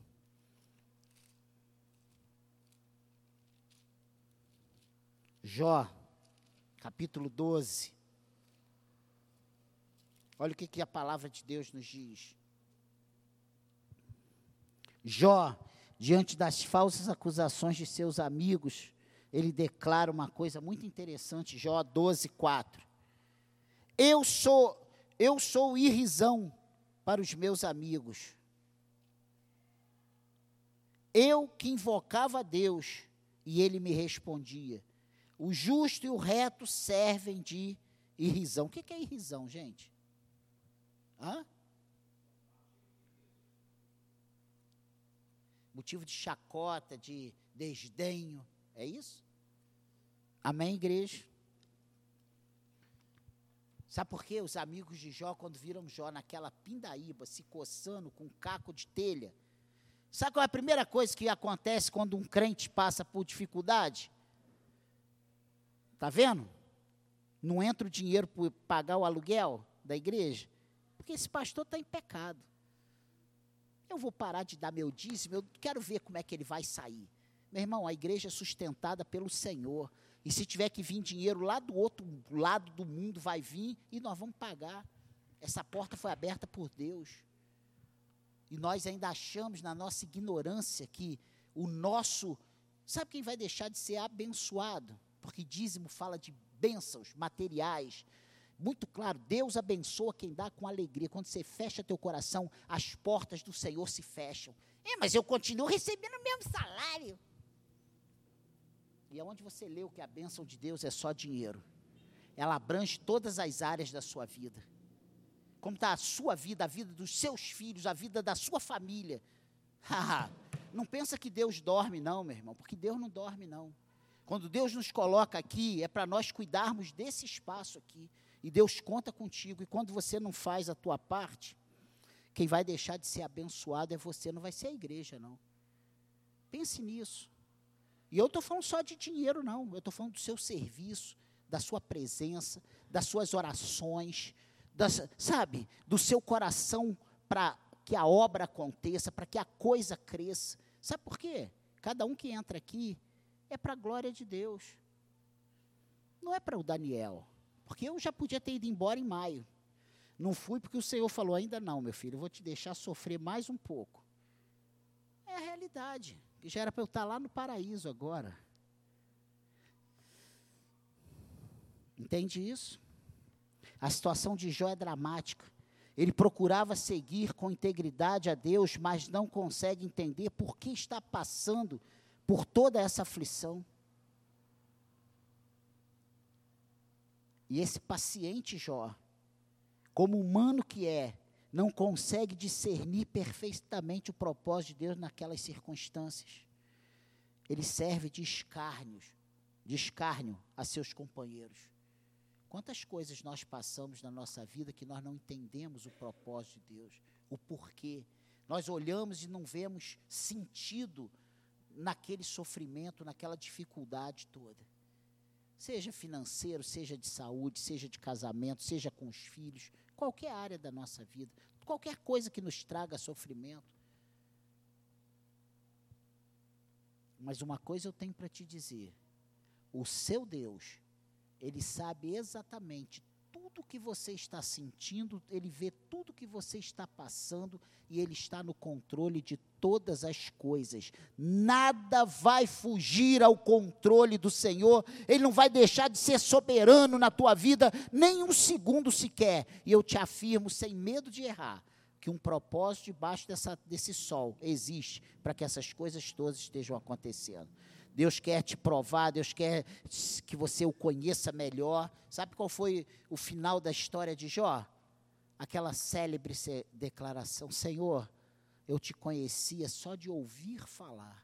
Jó capítulo 12. Olha o que, que a palavra de Deus nos diz. Jó, diante das falsas acusações de seus amigos, ele declara uma coisa muito interessante, Jó 12, 4. Eu sou, eu sou irrisão para os meus amigos. Eu que invocava a Deus e ele me respondia. O justo e o reto servem de irrisão. O que é irrisão, gente? Hã? Motivo de chacota, de desdenho. É isso? Amém, igreja? Sabe por quê? Os amigos de Jó, quando viram Jó naquela pindaíba, se coçando com um caco de telha, Sabe qual é a primeira coisa que acontece quando um crente passa por dificuldade? Está vendo? Não entra o dinheiro para pagar o aluguel da igreja, porque esse pastor está em pecado. Eu vou parar de dar meu dízimo, eu quero ver como é que ele vai sair. Meu irmão, a igreja é sustentada pelo Senhor. E se tiver que vir dinheiro lá do outro lado do mundo, vai vir e nós vamos pagar. Essa porta foi aberta por Deus. E nós ainda achamos na nossa ignorância que o nosso. Sabe quem vai deixar de ser abençoado? Porque dízimo fala de bênçãos materiais. Muito claro, Deus abençoa quem dá com alegria. Quando você fecha teu coração, as portas do Senhor se fecham. É, mas eu continuo recebendo o mesmo salário. E aonde você leu que a bênção de Deus é só dinheiro, ela abrange todas as áreas da sua vida. Como está a sua vida, a vida dos seus filhos, a vida da sua família. não pensa que Deus dorme, não, meu irmão, porque Deus não dorme, não. Quando Deus nos coloca aqui, é para nós cuidarmos desse espaço aqui. E Deus conta contigo. E quando você não faz a tua parte, quem vai deixar de ser abençoado é você, não vai ser a igreja, não. Pense nisso. E eu estou falando só de dinheiro, não. Eu estou falando do seu serviço, da sua presença, das suas orações, das, sabe, do seu coração para que a obra aconteça, para que a coisa cresça. Sabe por quê? Cada um que entra aqui é para a glória de Deus. Não é para o Daniel. Porque eu já podia ter ido embora em maio. Não fui porque o Senhor falou: ainda não, meu filho, eu vou te deixar sofrer mais um pouco. É a realidade já era para eu estar lá no paraíso agora. Entende isso? A situação de Jó é dramática. Ele procurava seguir com integridade a Deus, mas não consegue entender por que está passando por toda essa aflição. E esse paciente Jó, como humano que é, não consegue discernir perfeitamente o propósito de Deus naquelas circunstâncias. Ele serve de escárnios, de escárnio a seus companheiros. Quantas coisas nós passamos na nossa vida que nós não entendemos o propósito de Deus, o porquê. Nós olhamos e não vemos sentido naquele sofrimento, naquela dificuldade toda. Seja financeiro, seja de saúde, seja de casamento, seja com os filhos, qualquer área da nossa vida, qualquer coisa que nos traga sofrimento. Mas uma coisa eu tenho para te dizer: o seu Deus, ele sabe exatamente tudo que você está sentindo, ele vê tudo que você está passando e ele está no controle de todas as coisas. Nada vai fugir ao controle do Senhor, ele não vai deixar de ser soberano na tua vida nem um segundo sequer. E eu te afirmo, sem medo de errar, que um propósito debaixo dessa, desse sol existe para que essas coisas todas estejam acontecendo. Deus quer te provar, Deus quer que você o conheça melhor. Sabe qual foi o final da história de Jó? Aquela célebre declaração: Senhor, eu te conhecia só de ouvir falar,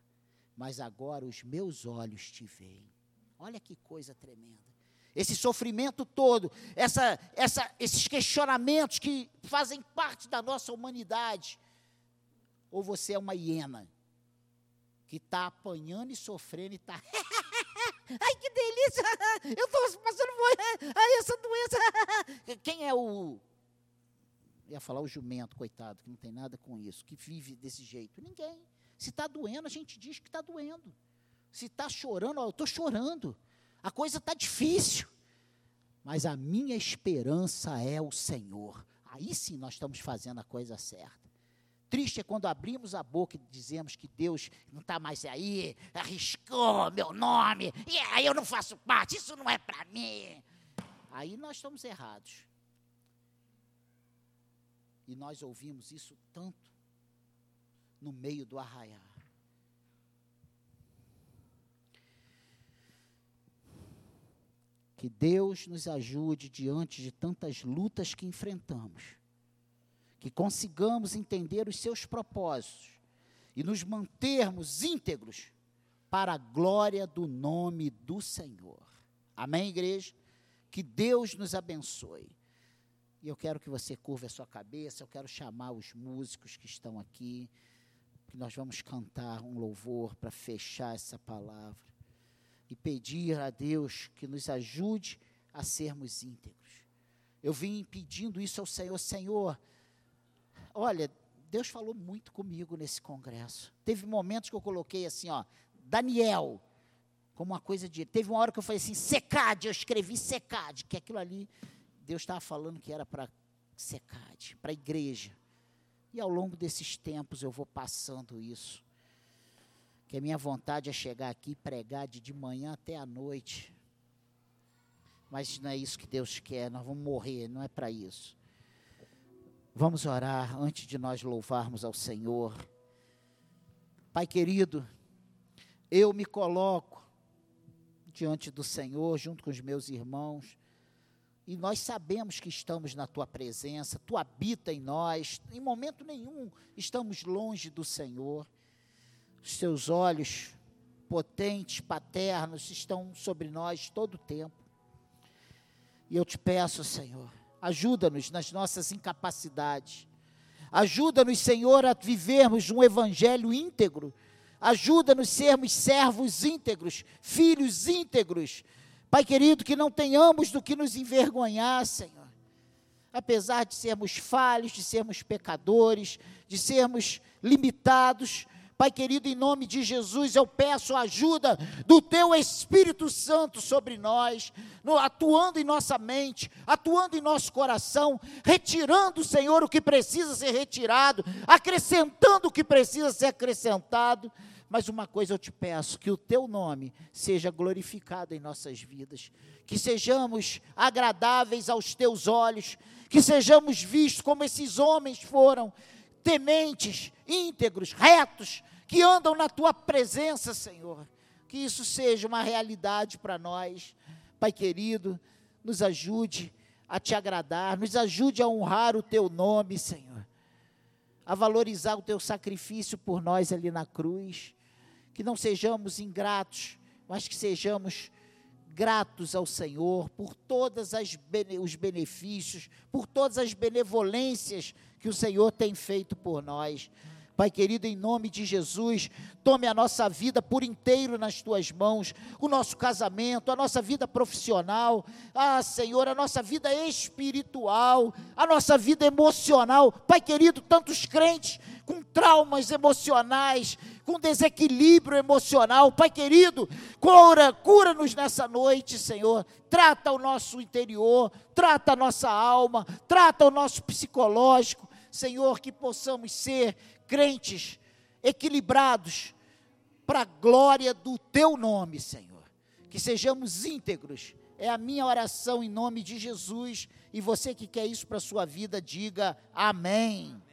mas agora os meus olhos te veem. Olha que coisa tremenda. Esse sofrimento todo, essa, essa, esses questionamentos que fazem parte da nossa humanidade. Ou você é uma hiena que está apanhando e sofrendo e está. Ai, que delícia! Eu estou passando por Ai, essa doença. Quem é o. Ia falar o jumento, coitado, que não tem nada com isso, que vive desse jeito. Ninguém. Se está doendo, a gente diz que está doendo. Se está chorando, ó, eu estou chorando. A coisa está difícil. Mas a minha esperança é o Senhor. Aí sim nós estamos fazendo a coisa certa. Triste é quando abrimos a boca e dizemos que Deus não está mais aí, arriscou meu nome, e aí eu não faço parte, isso não é para mim. Aí nós estamos errados. E nós ouvimos isso tanto no meio do arraiar. Que Deus nos ajude diante de tantas lutas que enfrentamos que consigamos entender os seus propósitos e nos mantermos íntegros para a glória do nome do Senhor. Amém, igreja? Que Deus nos abençoe. E eu quero que você curva a sua cabeça, eu quero chamar os músicos que estão aqui que nós vamos cantar um louvor para fechar essa palavra e pedir a Deus que nos ajude a sermos íntegros. Eu vim pedindo isso ao Senhor, Senhor. Olha, Deus falou muito comigo nesse congresso. Teve momentos que eu coloquei assim, ó, Daniel, como uma coisa de. Teve uma hora que eu falei assim, secade, eu escrevi secade, que aquilo ali, Deus estava falando que era para secade, para a igreja. E ao longo desses tempos eu vou passando isso. Que a minha vontade é chegar aqui e pregar de, de manhã até a noite. Mas não é isso que Deus quer, nós vamos morrer, não é para isso. Vamos orar antes de nós louvarmos ao Senhor. Pai querido, eu me coloco diante do Senhor, junto com os meus irmãos, e nós sabemos que estamos na tua presença, tu habita em nós, em momento nenhum estamos longe do Senhor. Os teus olhos potentes, paternos, estão sobre nós todo o tempo. E eu te peço, Senhor, ajuda-nos nas nossas incapacidades. Ajuda-nos, Senhor, a vivermos um evangelho íntegro. Ajuda-nos a sermos servos íntegros, filhos íntegros, Pai querido, que não tenhamos do que nos envergonhar, Senhor. Apesar de sermos falhos, de sermos pecadores, de sermos limitados, Pai querido, em nome de Jesus, eu peço a ajuda do Teu Espírito Santo sobre nós, no, atuando em nossa mente, atuando em nosso coração, retirando, Senhor, o que precisa ser retirado, acrescentando o que precisa ser acrescentado. Mas uma coisa eu te peço: que o teu nome seja glorificado em nossas vidas, que sejamos agradáveis aos teus olhos, que sejamos vistos como esses homens foram, tementes, íntegros, retos, que andam na tua presença, Senhor. Que isso seja uma realidade para nós, Pai querido, nos ajude a te agradar, nos ajude a honrar o teu nome, Senhor, a valorizar o teu sacrifício por nós ali na cruz que não sejamos ingratos, mas que sejamos gratos ao Senhor por todos os benefícios, por todas as benevolências que o Senhor tem feito por nós. Pai querido, em nome de Jesus, tome a nossa vida por inteiro nas tuas mãos, o nosso casamento, a nossa vida profissional, ah, Senhor, a nossa vida espiritual, a nossa vida emocional. Pai querido, tantos crentes com traumas emocionais, com desequilíbrio emocional. Pai querido, cura, cura-nos nessa noite, Senhor. Trata o nosso interior, trata a nossa alma, trata o nosso psicológico. Senhor, que possamos ser crentes equilibrados para a glória do teu nome, Senhor. Que sejamos íntegros. É a minha oração em nome de Jesus. E você que quer isso para a sua vida, diga amém.